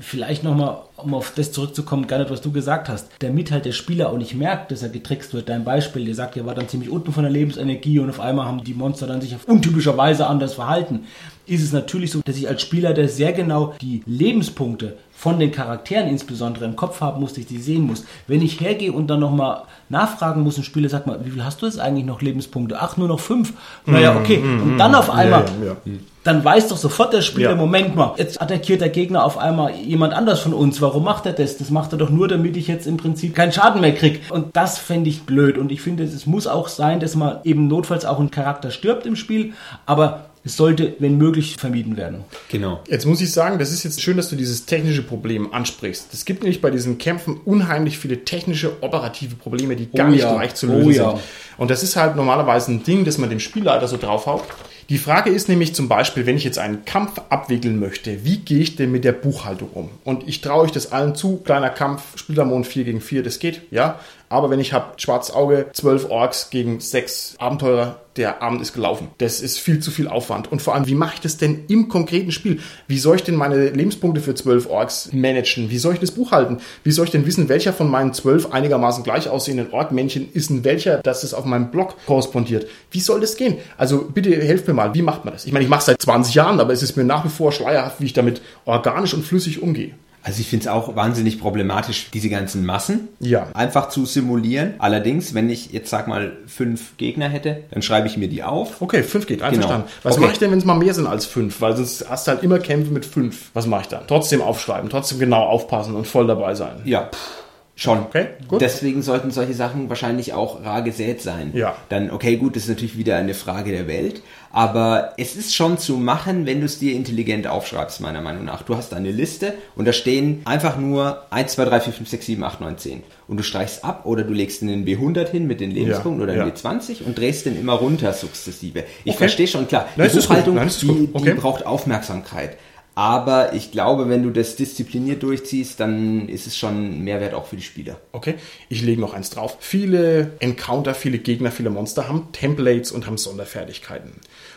vielleicht nochmal, um auf das zurückzukommen, gar nicht, was du gesagt hast, damit halt der Spieler auch nicht merkt, dass er getrickst wird. Dein Beispiel, der sagt, er war dann ziemlich unten von der Lebensenergie und auf einmal haben die Monster dann sich auf untypischer Weise anders verhalten. Ist es natürlich so, dass ich als Spieler der sehr genau die Lebenspunkte von den Charakteren insbesondere im Kopf haben muss, dass ich die sehen muss. Wenn ich hergehe und dann nochmal nachfragen muss, ein Spieler sagt mal, wie viel hast du jetzt eigentlich noch Lebenspunkte? Ach, nur noch fünf. Naja, okay. Und dann auf einmal, ja, ja, ja. Dann weiß doch sofort der Spieler, Moment mal, jetzt attackiert der Gegner auf einmal jemand anders von uns. Warum macht er das? Das macht er doch nur, damit ich jetzt im Prinzip keinen Schaden mehr kriege. Und das fände ich blöd. Und ich finde, es muss auch sein, dass man eben notfalls auch ein Charakter stirbt im Spiel, aber es sollte, wenn möglich, vermieden werden. Genau. Jetzt muss ich sagen, das ist jetzt schön, dass du dieses technische Problem ansprichst. Es gibt nämlich bei diesen Kämpfen unheimlich viele technische, operative Probleme, die gar oh nicht ja. leicht zu lösen oh ja. sind. Und das ist halt normalerweise ein Ding, das man dem Spielleiter so draufhaut. Die Frage ist nämlich zum Beispiel, wenn ich jetzt einen Kampf abwickeln möchte, wie gehe ich denn mit der Buchhaltung um? Und ich traue euch das allen zu, kleiner Kampf, Spielermond 4 gegen 4, das geht, ja. Aber wenn ich habe schwarzes Auge, 12 Orks gegen 6 Abenteurer, der Abend ist gelaufen. Das ist viel zu viel Aufwand. Und vor allem, wie mache ich das denn im konkreten Spiel? Wie soll ich denn meine Lebenspunkte für 12 Orks managen? Wie soll ich das buchhalten? Wie soll ich denn wissen, welcher von meinen 12 einigermaßen gleich aussehenden Ork-Männchen ist ein welcher, dass es auf meinem Blog korrespondiert? Wie soll das gehen? Also bitte helft mir mal, wie macht man das? Ich meine, ich mache seit 20 Jahren, aber es ist mir nach wie vor schleierhaft, wie ich damit organisch und flüssig umgehe. Also ich finde es auch wahnsinnig problematisch, diese ganzen Massen Ja. einfach zu simulieren. Allerdings, wenn ich jetzt sag mal fünf Gegner hätte, dann schreibe ich mir die auf. Okay, fünf geht, einverstanden. Genau. Was Okay. mache ich denn, wenn es mal mehr sind als fünf? Weil sonst hast du halt immer Kämpfe mit fünf. Was mache ich dann? Trotzdem aufschreiben, trotzdem genau aufpassen und voll dabei sein. Ja, schon. Okay, gut. Deswegen sollten solche Sachen wahrscheinlich auch rar gesät sein. Ja. Dann, okay, gut, das ist natürlich wieder eine Frage der Welt. Aber es ist schon zu machen, wenn du es dir intelligent aufschreibst, meiner Meinung nach. Du hast eine Liste und da stehen einfach nur 1, 2, 3, 4, 5, 6, 7, 8, 9, 10. Und du streichst ab oder du legst in den W100 hin mit den Lebenspunkten oder ja. in W20 und drehst den immer runter sukzessive. Ich Okay. verstehe schon, klar. Nein, die. Buchhaltung, Nein, die. Okay. die braucht Aufmerksamkeit. Aber ich glaube, wenn du das diszipliniert durchziehst, dann ist es schon Mehrwert auch für die Spieler. Okay, ich lege noch eins drauf. Viele Encounter, viele Gegner, viele Monster haben Templates und haben Sonderfertigkeiten.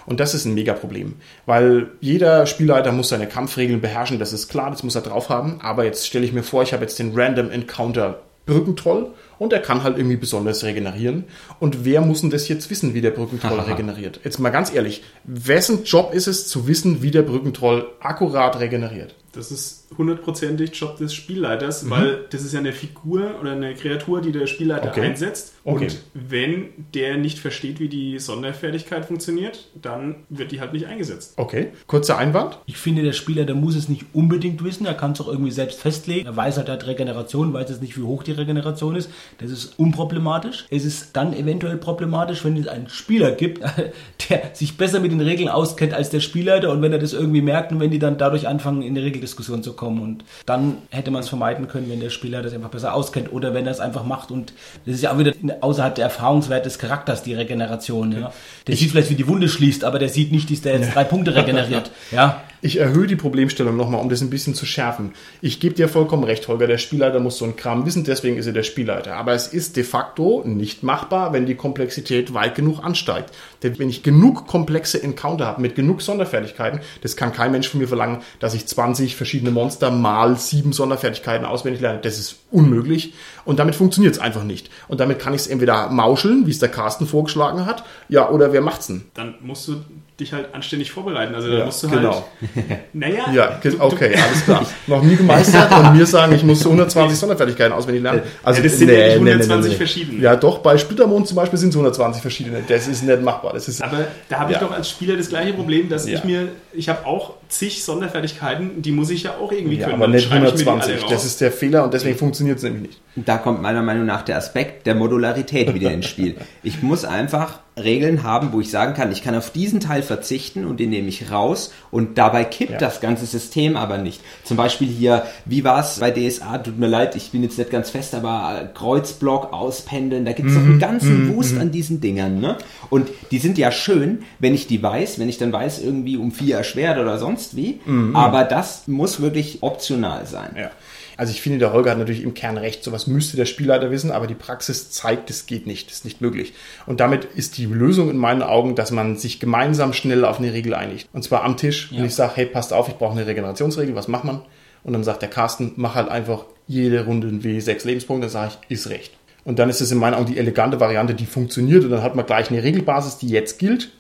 Und das ist ein Mega-Problem, weil jeder Spielleiter muss seine Kampfregeln beherrschen, das ist klar, das muss er drauf haben. Aber jetzt stelle ich mir vor, ich habe jetzt den Random Encounter Brückentroll und er kann halt irgendwie besonders regenerieren. Und wer muss denn das jetzt wissen, wie der Brückentroll regeneriert? Jetzt mal ganz ehrlich, wessen Job ist es zu wissen, wie der Brückentroll akkurat regeneriert? Das ist hundertprozentig Job des Spielleiters, Mhm. weil das ist ja eine Figur oder eine Kreatur, die der Spielleiter Okay. einsetzt. Okay. Und wenn der nicht versteht, wie die Sonderfertigkeit funktioniert, dann wird die halt nicht eingesetzt. Okay, kurzer Einwand. Ich finde, der Spieler, der muss es nicht unbedingt wissen, er kann es auch irgendwie selbst festlegen. Er weiß halt, er hat Regeneration, weiß jetzt nicht, wie hoch die Regeneration ist. Das ist unproblematisch. Es ist dann eventuell problematisch, wenn es einen Spieler gibt, der sich besser mit den Regeln auskennt als der Spielleiter und wenn er das irgendwie merkt und wenn die dann dadurch anfangen, in die Regeldiskussion zu kommen. Und dann hätte man es vermeiden können, wenn der Spieler das einfach besser auskennt oder wenn er es einfach macht. Und das ist ja auch wieder außerhalb der Erfahrungswert des Charakters, die Regeneration. Ja. Der sieht vielleicht, wie die Wunde schließt, aber der sieht nicht, dass der jetzt drei Punkte regeneriert. Ja. Ich erhöhe die Problemstellung nochmal, um das ein bisschen zu schärfen. Ich gebe dir vollkommen recht, Holger, der Spielleiter muss so einen Kram wissen, deswegen ist er der Spielleiter. Aber es ist de facto nicht machbar, wenn die Komplexität weit genug ansteigt. Denn wenn ich genug komplexe Encounter habe, mit genug Sonderfertigkeiten, das kann kein Mensch von mir verlangen, dass ich 20 verschiedene Monster mal sieben Sonderfertigkeiten auswendig lerne. Das ist unmöglich. Und damit funktioniert es einfach nicht. Und damit kann ich es entweder mauscheln, wie es der Carsten vorgeschlagen hat, ja, oder wer macht's denn? Dann musst du dich halt anständig vorbereiten. Also da Ja, musst du genau. halt. Naja, Ja, okay, alles klar. Noch nie gemeistert und mir sagen, ich muss 120 Sonderfertigkeiten auswendig lernen. Also, Ja, das sind ja nicht 120 verschiedene. Ja, doch, bei Splittermond zum Beispiel sind es 120 verschiedene. Das ist nicht machbar. Das ist, Aber da habe ich Ja. doch als Spieler das gleiche Problem, dass Ja. ich mir, ich habe auch zig Sonderfertigkeiten, die muss ich ja auch irgendwie ja, können. aber nicht schreibe ich mir die alle 120. raus. Das ist der Fehler und deswegen funktioniert es nämlich nicht. Da kommt meiner Meinung nach der Aspekt der Modularität wieder ins Spiel. Ich muss einfach Regeln haben, wo ich sagen kann, ich kann auf diesen Teil verzichten und den nehme ich raus und dabei kippt Ja. das ganze System aber nicht. Zum Beispiel hier, wie war es bei DSA? Tut mir leid, ich bin jetzt nicht ganz fest, aber Kreuzblock auspendeln, da gibt es doch einen ganzen Wust an diesen Dingern. Ne? Und die sind ja schön, wenn ich die weiß, wenn ich dann weiß, irgendwie um vier erschwert oder sonst wie. Aber das muss wirklich optional sein. Ja. Also ich finde, der Holger hat natürlich im Kern recht. Sowas müsste der Spielleiter wissen, aber die Praxis zeigt, es geht nicht, es ist nicht möglich. Und damit ist die Lösung in meinen Augen, dass man sich gemeinsam schnell auf eine Regel einigt. Und zwar am Tisch, wenn ich sage, hey, passt auf, ich brauche eine Regenerationsregel, was macht man? Und dann sagt der Carsten, mach halt einfach jede Runde ein W6 Lebenspunkte, dann sage ich, ist recht. Und dann ist es in meinen Augen die elegante Variante, die funktioniert und dann hat man gleich eine Regelbasis, die jetzt gilt.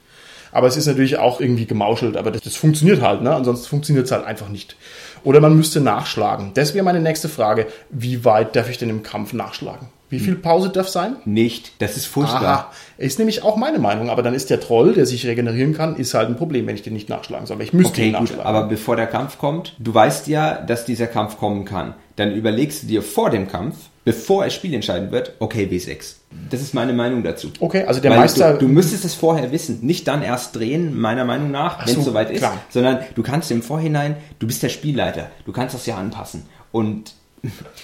Aber es ist natürlich auch irgendwie gemauschelt, aber das, das funktioniert halt, ne? Ansonsten funktioniert es halt einfach nicht. Oder man müsste nachschlagen. Das wäre meine nächste Frage. Wie weit darf ich denn im Kampf nachschlagen? Wie viel Pause darf sein? Nicht. Das ist furchtbar. Aha, ist nämlich auch meine Meinung. Aber dann ist der Troll, der sich regenerieren kann, ist halt ein Problem, wenn ich den nicht nachschlagen soll. Ich müsste Okay, ihn gut, nachschlagen. aber bevor der Kampf kommt, du weißt ja, dass dieser Kampf kommen kann. Dann überlegst du dir vor dem Kampf, bevor es spielentscheidend wird, okay, W6. Das ist meine Meinung dazu. okay, also der Weil Meister. du, du müsstest es vorher wissen, nicht dann erst drehen, meiner Meinung nach, wenn so, es soweit ist, klar. sondern du kannst im Vorhinein, du bist der Spielleiter, du kannst das ja anpassen. Und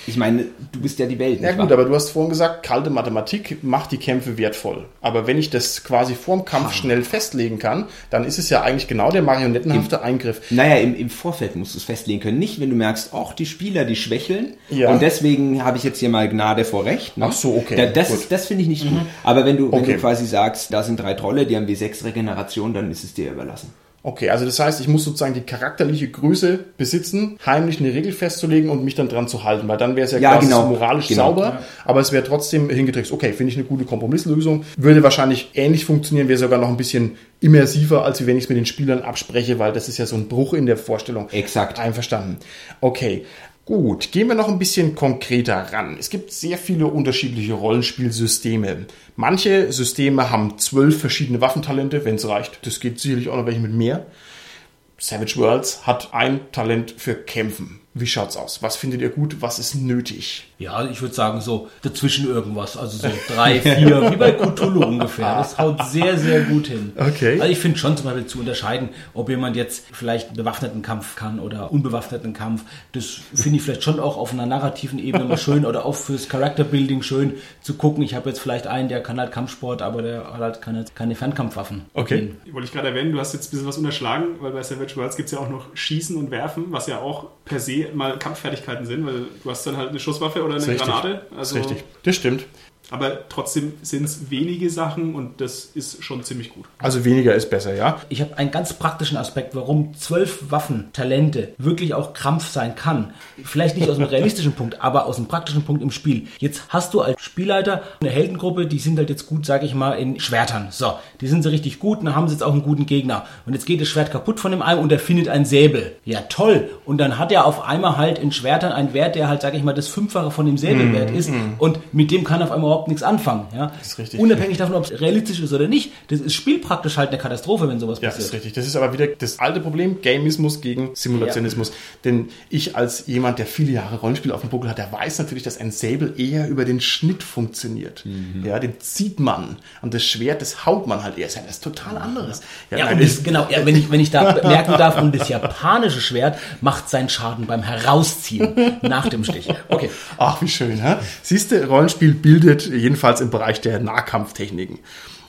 Ich meine, du bist ja die Welt. Ja gut, wahr? aber du hast vorhin gesagt, kalte Mathematik macht die Kämpfe wertvoll. Aber wenn ich das quasi vorm Kampf schnell festlegen kann, dann ist es ja eigentlich genau der marionettenhafte Eingriff. Naja, im, im Vorfeld musst du es festlegen können. Nicht, wenn du merkst, auch die Spieler, die schwächeln. Ja. Und deswegen habe ich jetzt hier mal Gnade vor Recht. Ne? Ach so, okay, Da, das gut. das finde ich nicht gut. Aber wenn du, wenn Okay. du quasi sagst, da sind drei Trolle, die haben W6 Regeneration, dann ist es dir überlassen. Okay, also das heißt, ich muss sozusagen die charakterliche Größe besitzen, heimlich eine Regel festzulegen und mich dann dran zu halten, weil dann wäre es ja, Ja, quasi genau. moralisch Genau. sauber, aber es wäre trotzdem hingetrickst. Okay, finde ich eine gute Kompromisslösung. Würde wahrscheinlich ähnlich funktionieren, wäre sogar noch ein bisschen immersiver, als wenn ich es mit den Spielern abspreche, weil das ist ja so ein Bruch in der Vorstellung. Exakt. Einverstanden. Okay. Gut, gehen wir noch ein bisschen konkreter ran. Es gibt sehr viele unterschiedliche Rollenspielsysteme. Manche Systeme haben zwölf verschiedene Waffentalente, wenn es reicht. Das geht sicherlich auch noch welche mit mehr. Savage Worlds hat ein Talent für Kämpfen. Wie schaut's aus? Was findet ihr gut? Was ist nötig? Ja, ich würde sagen, so dazwischen irgendwas. Also so drei, vier, wie bei Cthulhu ungefähr. Das haut sehr, sehr gut hin. Okay. Also ich finde schon zum Beispiel zu unterscheiden, ob jemand jetzt vielleicht einen bewaffneten Kampf kann oder unbewaffneten Kampf. Das finde ich vielleicht schon auch auf einer narrativen Ebene mal schön oder auch fürs Character Building schön zu gucken. Ich habe jetzt vielleicht einen, der kann halt Kampfsport, aber der hat halt keine, keine Fernkampfwaffen. Okay. Wollte ich gerade erwähnen, du hast jetzt ein bisschen was unterschlagen, weil bei Savage Worlds gibt es ja auch noch Schießen und Werfen, was ja auch per se mal Kampffertigkeiten sind, weil du hast dann halt eine Schusswaffe oder eine. Granate. Also, richtig. Das stimmt. Aber trotzdem sind es wenige Sachen und das ist schon ziemlich gut. Also weniger ist besser, ja? Ich habe einen ganz praktischen Aspekt, warum zwölf Waffentalente wirklich auch Krampf sein kann. Vielleicht nicht aus einem realistischen Punkt, aber aus einem praktischen Punkt im Spiel. Jetzt hast du als Spielleiter eine Heldengruppe, die sind halt jetzt gut, sage ich mal, in Schwertern. So, die sind so richtig gut und dann haben sie jetzt auch einen guten Gegner. Und jetzt geht das Schwert kaputt von dem einen und er findet einen Säbel. Ja, toll. Und dann hat er auf einmal halt in Schwertern einen Wert, der halt, sage ich mal, das Fünffache von dem Säbelwert ist. Und mit dem kann er auf einmal überhaupt nichts anfangen. Ja? Das ist richtig. Unabhängig davon, ob es realistisch ist oder nicht. Das ist spielpraktisch halt eine Katastrophe, wenn sowas Ja, passiert. ist richtig. Das ist aber wieder das alte Problem, Gamismus gegen Simulationismus. Denn ich als jemand, der viele Jahre Rollenspiel auf dem Buckel hat, der weiß natürlich, dass ein Säbel eher über den Schnitt funktioniert. Ja, den zieht man. Und das Schwert, das haut man halt eher. Das ist ja total anderes. Ja, nein, und das, genau, ja, wenn, ich, wenn ich da merken darf, und das japanische Schwert macht seinen Schaden beim Herausziehen nach dem Stich. Okay. Ach, wie schön, hä? Siehst du, Rollenspiel bildet jedenfalls im Bereich der Nahkampftechniken.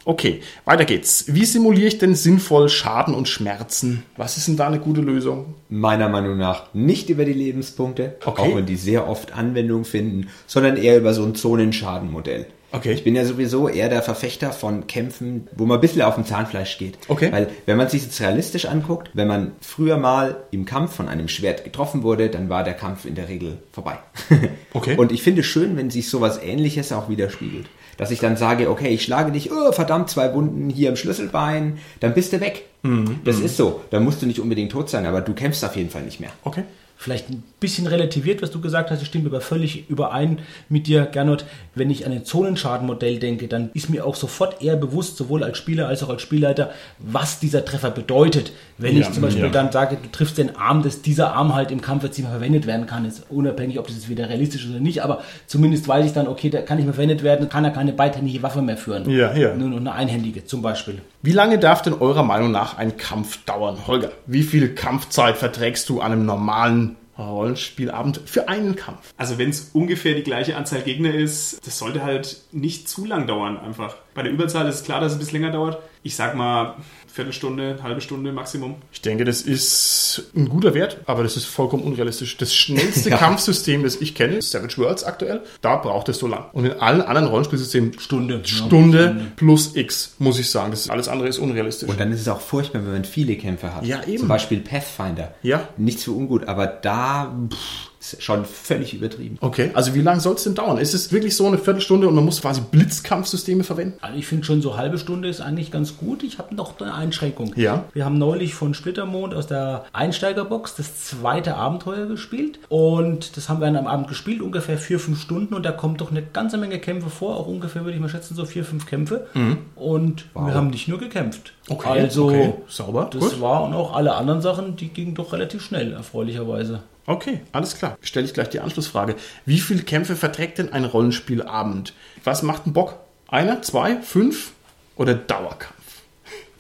Okay, weiter geht's. Wie simuliere ich denn sinnvoll Schaden und Schmerzen? Was ist denn da eine gute Lösung? Meiner Meinung nach nicht über die Lebenspunkte, Okay. auch wenn die sehr oft Anwendung finden, sondern eher über so ein Zonenschadenmodell. Okay. Ich bin ja sowieso eher der Verfechter von Kämpfen, wo man ein bisschen auf dem Zahnfleisch geht. Okay. Weil wenn man sich jetzt realistisch anguckt, wenn man früher mal im Kampf von einem Schwert getroffen wurde, dann war der Kampf in der Regel vorbei. Okay. Und ich finde es schön, wenn sich sowas ähnliches auch widerspiegelt. Dass ich dann sage, okay, ich schlage dich, oh, verdammt, zwei Wunden hier im Schlüsselbein, dann bist du weg. Mhm. Das ist so. Da musst du nicht unbedingt tot sein, aber du kämpfst auf jeden Fall nicht mehr. Okay. Vielleicht ein bisschen relativiert, was du gesagt hast. Ich stimme aber völlig überein mit dir, Gernot. Wenn ich an ein Zonenschadenmodell denke, dann ist mir auch sofort eher bewusst, sowohl als Spieler als auch als Spielleiter, was dieser Treffer bedeutet. Wenn Ja, ich zum Beispiel ja. dann sage, du triffst den Arm, dass dieser Arm halt im Kampf jetzt nicht mehr verwendet werden kann, ist unabhängig, ob das jetzt wieder realistisch ist oder nicht, aber zumindest weiß ich dann, okay, der kann nicht mehr verwendet werden, kann er keine beidhändige Waffe mehr führen. Ja, ja. Nur noch eine einhändige zum Beispiel. Wie lange darf denn eurer Meinung nach ein Kampf dauern? Holger, wie viel Kampfzeit verträgst du an einem normalen Rollenspielabend für einen Kampf? Also wenn es ungefähr die gleiche Anzahl Gegner ist, das sollte halt nicht zu lang dauern einfach. Bei der Überzahl ist klar, dass es ein bisschen länger dauert. Ich sag mal Viertelstunde, halbe Stunde Maximum. Ich denke, das ist ein guter Wert, aber das ist vollkommen unrealistisch. Das schnellste Ja. Kampfsystem, das ich kenne, ist Savage Worlds aktuell. Da braucht es so lang. Und in allen anderen Rollenspielsystemen Stunde. Stunde plus X, muss ich sagen. Das alles andere ist unrealistisch. Und dann ist es auch furchtbar, wenn man viele Kämpfe hat. Ja, eben. Zum Beispiel Pathfinder. Ja. Nichts für ungut, aber da pff, ist schon völlig übertrieben. Okay, also wie lange soll es denn dauern? Ist es wirklich so eine Viertelstunde und man muss quasi Blitzkampfsysteme verwenden? Also ich finde schon so halbe Stunde ist eigentlich ganz gut. Ich habe noch eine Einschränkung. Ja. Wir haben neulich von Splittermond aus der Einsteigerbox das zweite Abenteuer gespielt und das haben wir an einem Abend gespielt, ungefähr vier, fünf Stunden und da kommt doch eine ganze Menge Kämpfe vor, auch ungefähr würde ich mal schätzen so vier, fünf Kämpfe und wir haben nicht nur gekämpft. Mhm. Okay, also okay, sauber, Das gut. war und auch alle anderen Sachen, die gingen doch relativ schnell, erfreulicherweise. Okay, alles klar. Stelle ich gleich die Anschlussfrage. Wie viele Kämpfe verträgt denn ein Rollenspielabend? Was macht ein Bock? Einer, zwei, fünf oder Dauerkampf?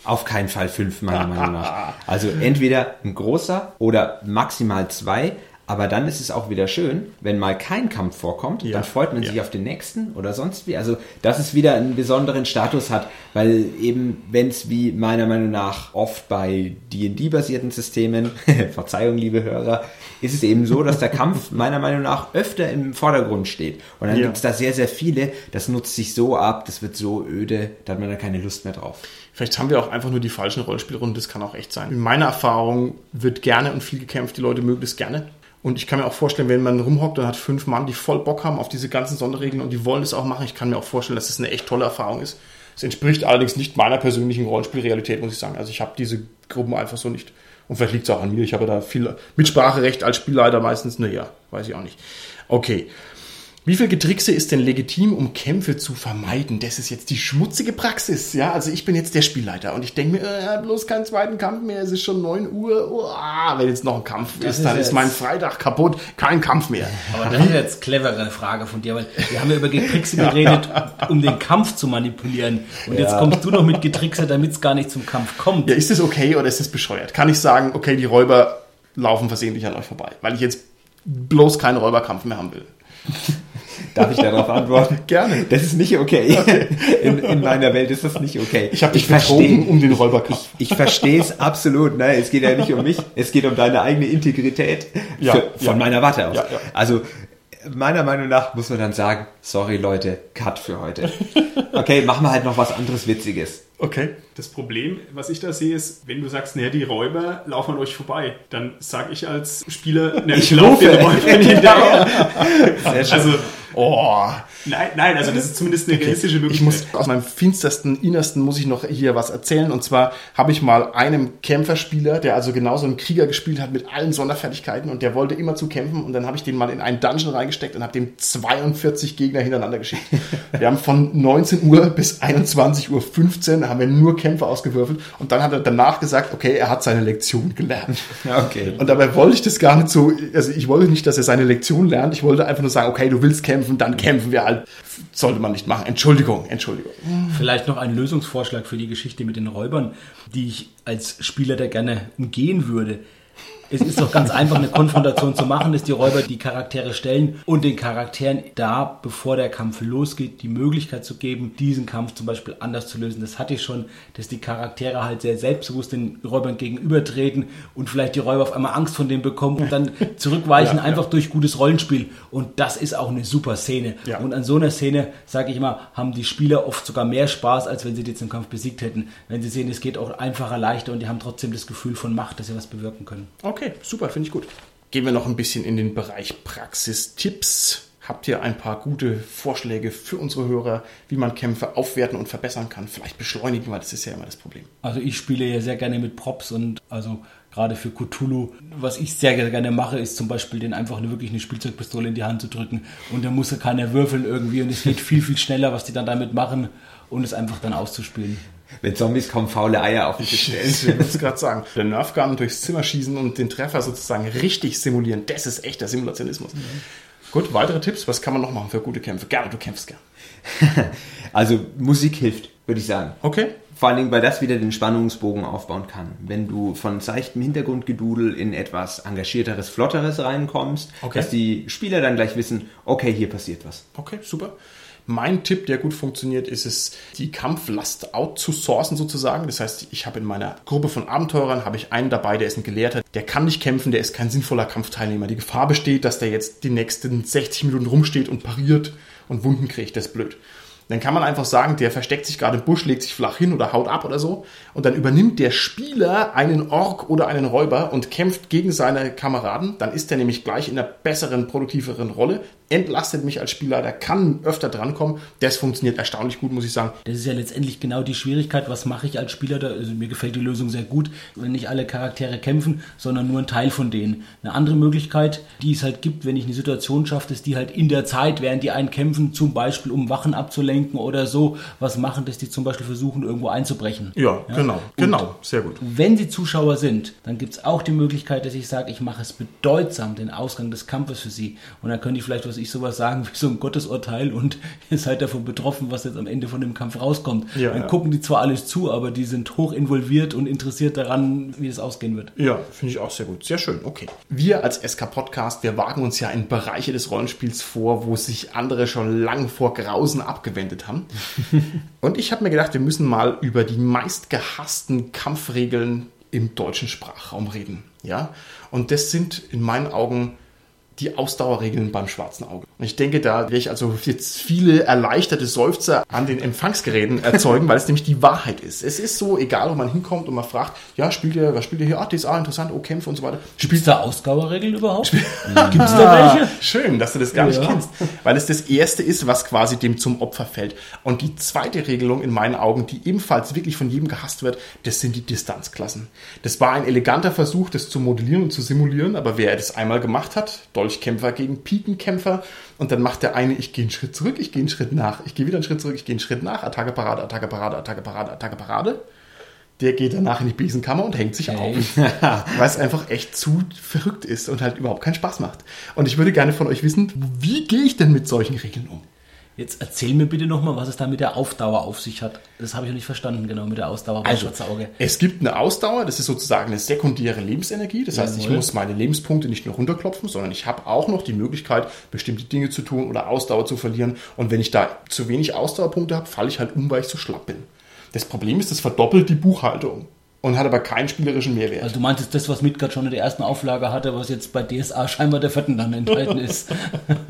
Auf keinen Fall fünf, meiner Meinung nach. Also entweder ein großer oder maximal zwei, Aber dann ist es auch wieder schön, wenn mal kein Kampf vorkommt, Ja. dann freut man Ja. sich auf den nächsten oder sonst wie. Also, dass es wieder einen besonderen Status hat, weil eben, wenn es wie meiner Meinung nach oft bei D&D-basierten Systemen, Verzeihung, liebe Hörer, ist es eben so, dass der Kampf meiner Meinung nach öfter im Vordergrund steht. Und dann Ja. gibt es da sehr, sehr viele, das nutzt sich so ab, das wird so öde, da hat man dann keine Lust mehr drauf. Vielleicht haben wir auch einfach nur die falschen Rollenspielrunden, das kann auch echt sein. In meiner Erfahrung wird gerne und viel gekämpft, die Leute mögen das gerne. Und ich kann mir auch vorstellen, wenn man rumhockt und hat fünf Mann, die voll Bock haben auf diese ganzen Sonderregeln und die wollen das auch machen, ich kann mir auch vorstellen, dass das eine echt tolle Erfahrung ist. Es entspricht allerdings nicht meiner persönlichen Rollenspielrealität, muss ich sagen. Also ich habe diese Gruppen einfach so nicht. Und vielleicht liegt es auch an mir. Ich habe da viel Mitspracherecht als Spielleiter meistens. Naja, weiß ich auch nicht. Okay. Wie viel Getrickse ist denn legitim, um Kämpfe zu vermeiden? Das ist jetzt die schmutzige Praxis. Ja, also ich bin jetzt der Spielleiter und ich denke mir, äh, bloß keinen zweiten Kampf mehr. Es ist schon 9 Uhr. Uah, wenn jetzt noch ein Kampf ist, ist dann ist jetzt- mein Freitag kaputt. Kein Kampf mehr. Aber das ist jetzt clevere Frage von dir, weil wir haben ja über Getrickse geredet, um den Kampf zu manipulieren. Und jetzt kommst du noch mit Getrickse, damit es gar nicht zum Kampf kommt. Ja, ist das okay oder ist das bescheuert? Kann ich sagen, okay, die Räuber laufen versehentlich an euch vorbei, weil ich jetzt bloß keinen Räuberkampf mehr haben will? Darf ich darauf antworten? Gerne. Das ist nicht okay. In, in meiner Welt ist das nicht okay. Ich habe dich betrogen um den Räuberkampf. Ich verstehe es absolut. Ne? Es geht ja nicht um mich, es geht um deine eigene Integrität Ja, für, ja. von meiner Warte aus. Ja, ja. Also meiner Meinung nach muss man dann sagen, sorry Leute, Cut für heute. Okay, machen wir halt noch was anderes Witziges. Okay. Das Problem, was ich da sehe, ist, wenn du sagst, naja, die Räuber laufen an euch vorbei, dann sage ich als Spieler, na, Ich lauf den rufe. Räubern hinterher. Sehr schön. Also, Oh, nein, nein, also das ist zumindest eine realistische Ich Möglichkeit. muss aus meinem finstersten Innersten muss ich noch hier was erzählen. Und zwar habe ich mal einem Kämpferspieler, der also genauso einen Krieger gespielt hat mit allen Sonderfertigkeiten und der wollte immer zu kämpfen und dann habe ich den mal in einen Dungeon reingesteckt und habe dem 42 Gegner hintereinander geschickt. Wir haben von 19 Uhr bis 21 Uhr 15 haben wir nur Kämpfe ausgewürfelt und dann hat er danach gesagt, okay, er hat seine Lektion gelernt. Okay. Und dabei wollte ich das gar nicht so, also ich wollte nicht, dass er seine Lektion lernt, ich wollte einfach nur sagen, okay, du willst kämpfen, dann kämpfen wir halt. Sollte man nicht machen. Entschuldigung, Entschuldigung. Vielleicht noch ein Lösungsvorschlag für die Geschichte mit den Räubern, die ich als Spieler da gerne umgehen würde. Es ist doch ganz einfach, eine Konfrontation zu machen, dass die Räuber die Charaktere stellen und den Charakteren da, bevor der Kampf losgeht, die Möglichkeit zu geben, diesen Kampf zum Beispiel anders zu lösen. Das hatte ich schon, dass die Charaktere halt sehr selbstbewusst den Räubern gegenübertreten und vielleicht die Räuber auf einmal Angst von denen bekommen und dann zurückweichen, Ja, einfach durch gutes Rollenspiel. Und das ist auch eine super Szene. Ja. Und an so einer Szene, sage ich immer, haben die Spieler oft sogar mehr Spaß, als wenn sie die jetzt im Kampf besiegt hätten. Wenn sie sehen, es geht auch einfacher, leichter und die haben trotzdem das Gefühl von Macht, dass sie was bewirken können. Okay, super, finde ich gut. Gehen wir noch ein bisschen in den Bereich Praxistipps. Habt ihr ein paar gute Vorschläge für unsere Hörer, wie man Kämpfe aufwerten und verbessern kann? Vielleicht beschleunigen, weil das ist ja immer das Problem. Also ich spiele ja sehr gerne mit Props und also gerade für Cthulhu, was ich sehr gerne mache, ist zum Beispiel den einfach eine, wirklich eine Spielzeugpistole in die Hand zu drücken und da muss ja keiner würfeln irgendwie und es geht viel, viel schneller, was die dann damit machen und es einfach dann auszuspielen. Wenn Zombies kommen, faule Eier auf den Tisch stellen. Ich wollte es gerade sagen. Der Nerfgun durchs Zimmer schießen und den Treffer sozusagen richtig simulieren, das ist echter Simulationismus. Gut, weitere Tipps? Was kann man noch machen für gute Kämpfe? Gerne, du kämpfst gern. Also Musik hilft, würde ich sagen. Okay. Vor allen Dingen, weil das wieder den Spannungsbogen aufbauen kann. Wenn du von seichtem Hintergrundgedudel in etwas engagierteres, flotteres reinkommst, Okay. dass die Spieler dann gleich wissen, okay, hier passiert was. Okay, super. Mein Tipp, der gut funktioniert, ist es, die Kampflast outzusourcen sozusagen. Das heißt, ich habe in meiner Gruppe von Abenteurern habe ich einen dabei, der ist ein Gelehrter, der kann nicht kämpfen, der ist kein sinnvoller Kampfteilnehmer. Die Gefahr besteht, dass der jetzt die nächsten 60 Minuten rumsteht und pariert und Wunden kriegt. Das ist blöd. Dann kann man einfach sagen, der versteckt sich gerade im Busch, legt sich flach hin oder haut ab oder so. Und dann übernimmt der Spieler einen Ork oder einen Räuber und kämpft gegen seine Kameraden. Dann ist er nämlich gleich in einer besseren, produktiveren Rolle. Entlastet mich als Spielleiter, kann öfter drankommen. Das funktioniert erstaunlich gut, muss ich sagen. Das ist ja letztendlich genau die Schwierigkeit, was mache ich als Spieler da? Also mir gefällt die Lösung sehr gut, wenn nicht alle Charaktere kämpfen, sondern nur ein Teil von denen. Eine andere Möglichkeit, die es halt gibt, wenn ich eine Situation schaffe, ist die halt in der Zeit, während die einen kämpfen, zum Beispiel um Wachen abzulenken oder so, was machen, dass die zum Beispiel versuchen, irgendwo einzubrechen. Ja, genau, Und genau, sehr gut. Wenn sie Zuschauer sind, dann gibt es auch die Möglichkeit, dass ich sage, ich mache es bedeutsam, den Ausgang des Kampfes für sie. Und dann können die vielleicht was also ich sowas sagen wie so ein Gottesurteil und ihr seid davon betroffen, was jetzt am Ende von dem Kampf rauskommt. Ja, Dann ja. gucken die zwar alles zu, aber die sind hoch involviert und interessiert daran, wie es ausgehen wird. Ja, finde ich auch sehr gut. Sehr schön, okay. Wir als SK Podcast, wir wagen uns ja in Bereiche des Rollenspiels vor, wo sich andere schon lang vor Grausen abgewendet haben. Und ich habe mir gedacht, wir müssen mal über die meistgehassten Kampfregeln im deutschen Sprachraum reden. Ja? Und das sind in meinen Augen die Ausdauerregeln beim schwarzen Auge. Und ich denke, da werde ich also jetzt viele erleichterte Seufzer an den Empfangsgeräten erzeugen, weil es nämlich die Wahrheit ist. Es ist so, egal wo man hinkommt und man fragt, ja, spielt ihr, was spielt ihr hier? Ah, DSA, interessant, oh, Kämpfe und so weiter. Gibt es da Ausdauerregeln überhaupt? Gibt es da welche? Schön, dass du das gar nicht Ja. kennst, weil es das erste ist, was quasi dem zum Opfer fällt. Und die zweite Regelung in meinen Augen, die ebenfalls wirklich von jedem gehasst wird, das sind die Distanzklassen. Das war ein eleganter Versuch, das zu modellieren und zu simulieren, aber wer das einmal gemacht hat, Dolchkämpfer gegen Pikenkämpfer, und dann macht der eine, ich gehe einen Schritt zurück, ich gehe einen Schritt nach, ich gehe wieder einen Schritt zurück, ich gehe einen Schritt nach, Attacke Parade, Attacke Parade, Attacke Parade, Attacke Parade. Der geht danach in die Besenkammer und hängt sich Hey. auf. Weil es einfach echt zu verrückt ist und halt überhaupt keinen Spaß macht. Und ich würde gerne von euch wissen, wie gehe ich denn mit solchen Regeln um? Jetzt erzähl mir bitte nochmal, was es da mit der Aufdauer auf sich hat. Das habe ich noch nicht verstanden, genau, mit der Ausdauer Auge. Es gibt eine Ausdauer, das ist sozusagen eine sekundäre Lebensenergie. Das heißt, ich Jawohl. muss meine Lebenspunkte nicht nur runterklopfen, sondern ich habe auch noch die Möglichkeit, bestimmte Dinge zu tun oder Ausdauer zu verlieren. Und wenn ich da zu wenig Ausdauerpunkte habe, falle ich halt um, weil ich so schlapp bin. Das Problem ist, das verdoppelt die Buchhaltung und hat aber keinen spielerischen Mehrwert. Also du meintest das, was Midgard schon in der ersten Auflage hatte, was jetzt bei DSA scheinbar der vierten dann enthalten ist.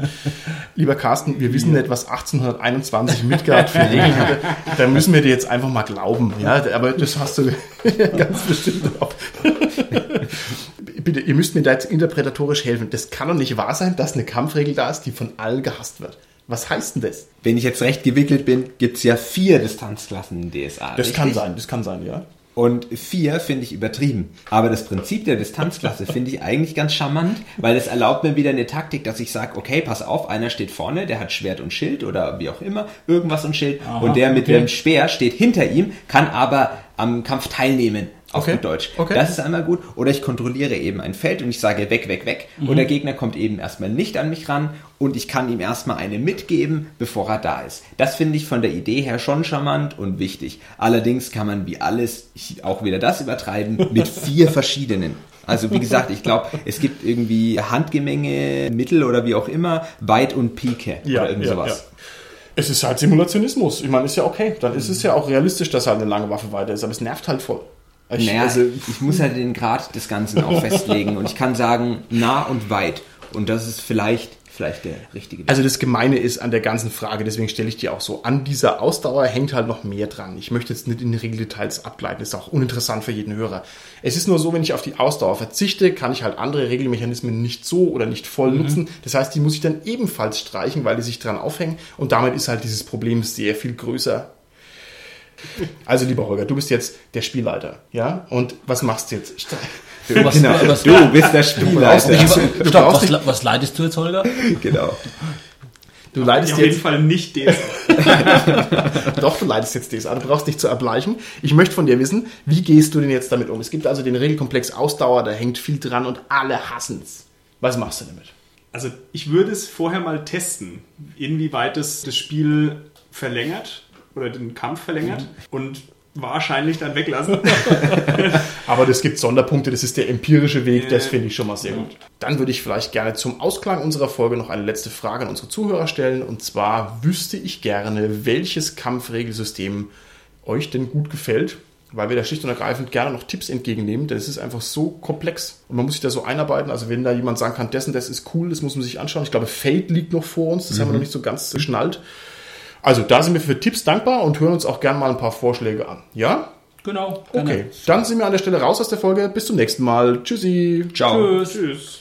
Lieber Carsten, wir wissen nicht, was 1821 Midgard für Regeln hatte. Da müssen wir dir jetzt einfach mal glauben. Ja, aber das hast du ganz bestimmt auch. Bitte, ihr müsst mir da jetzt interpretatorisch helfen. Das kann doch nicht wahr sein, dass eine Kampfregel da ist, die von allen gehasst wird. Was heißt denn das? Wenn ich jetzt recht gewickelt bin, gibt's ja vier Distanzklassen in DSA. Das richtig? kann sein, das kann sein, ja. Und vier finde ich übertrieben. Aber das Prinzip der Distanzklasse finde ich eigentlich ganz charmant, weil es erlaubt mir wieder eine Taktik, dass ich sage, okay, pass auf, einer steht vorne, der hat Schwert und Schild oder wie auch immer, irgendwas und Schild. und der mit okay. dem Speer steht hinter ihm, kann aber am Kampf teilnehmen. Auf Okay, gut Deutsch. okay. Das ist einmal gut. Oder ich kontrolliere eben ein Feld und ich sage weg, weg, weg. Und der Gegner kommt eben erstmal nicht an mich ran und ich kann ihm erstmal eine mitgeben, bevor er da ist. Das finde ich von der Idee her schon charmant und wichtig. Allerdings kann man wie alles auch wieder das übertreiben mit vier verschiedenen. Also wie gesagt, ich glaube, es gibt irgendwie Handgemenge, Mittel oder wie auch immer, Weit und Pike oder irgend sowas. Es ist halt Simulationismus. Ich meine, ist ja okay. Dann ist es ja auch realistisch, dass halt eine lange Waffe weiter ist, aber es nervt halt voll. Ich, Naja, also, ich muss halt den Grad des Ganzen auch festlegen und ich kann sagen, nah und weit. Und das ist vielleicht, vielleicht der richtige Weg. Also das Gemeine ist an der ganzen Frage, deswegen stelle ich die auch so. An dieser Ausdauer hängt halt noch mehr dran. Ich möchte jetzt nicht in die Regeldetails abgleiten, ist auch uninteressant für jeden Hörer. Es ist nur so, wenn ich auf die Ausdauer verzichte, kann ich halt andere Regelmechanismen nicht so oder nicht voll nutzen. Das heißt, die muss ich dann ebenfalls streichen, weil die sich dran aufhängen. Und damit ist halt dieses Problem sehr viel größer. Also lieber Holger, du bist jetzt der Spielleiter, ja? Und was machst du jetzt? Was, genau, was, du bist der Spielleiter. nicht- Stopp, du brauchst was, nicht- was leidest du jetzt, Holger? genau. Du leitest Auf jeden jetzt Fall nicht DSA. Doch, du leitest jetzt DSA, du brauchst nicht zu erbleichen. Ich möchte von dir wissen, wie gehst du denn jetzt damit um? Es gibt also den Regelkomplex Ausdauer, da hängt viel dran und alle hassen's. Was machst du damit? Also ich würde es vorher mal testen, inwieweit es das Spiel verlängert oder den Kampf verlängert und wahrscheinlich dann weglassen. Aber das gibt Sonderpunkte, das ist der empirische Weg, das finde ich schon mal sehr gut. Dann würde ich vielleicht gerne zum Ausklang unserer Folge noch eine letzte Frage an unsere Zuhörer stellen. Und zwar wüsste ich gerne, welches Kampfregelsystem euch denn gut gefällt, weil wir da schlicht und ergreifend gerne noch Tipps entgegennehmen, denn es ist einfach so komplex und man muss sich da so einarbeiten. Also wenn da jemand sagen kann, dessen, das ist cool, das muss man sich anschauen. Ich glaube, Fate liegt noch vor uns, das haben wir noch nicht so ganz geschnallt. Also da sind wir für Tipps dankbar und hören uns auch gerne mal ein paar Vorschläge an. Ja? Genau. Okay, dann sind wir an der Stelle raus aus der Folge. Bis zum nächsten Mal. Tschüssi. Ciao. Tschüss. Tschüss.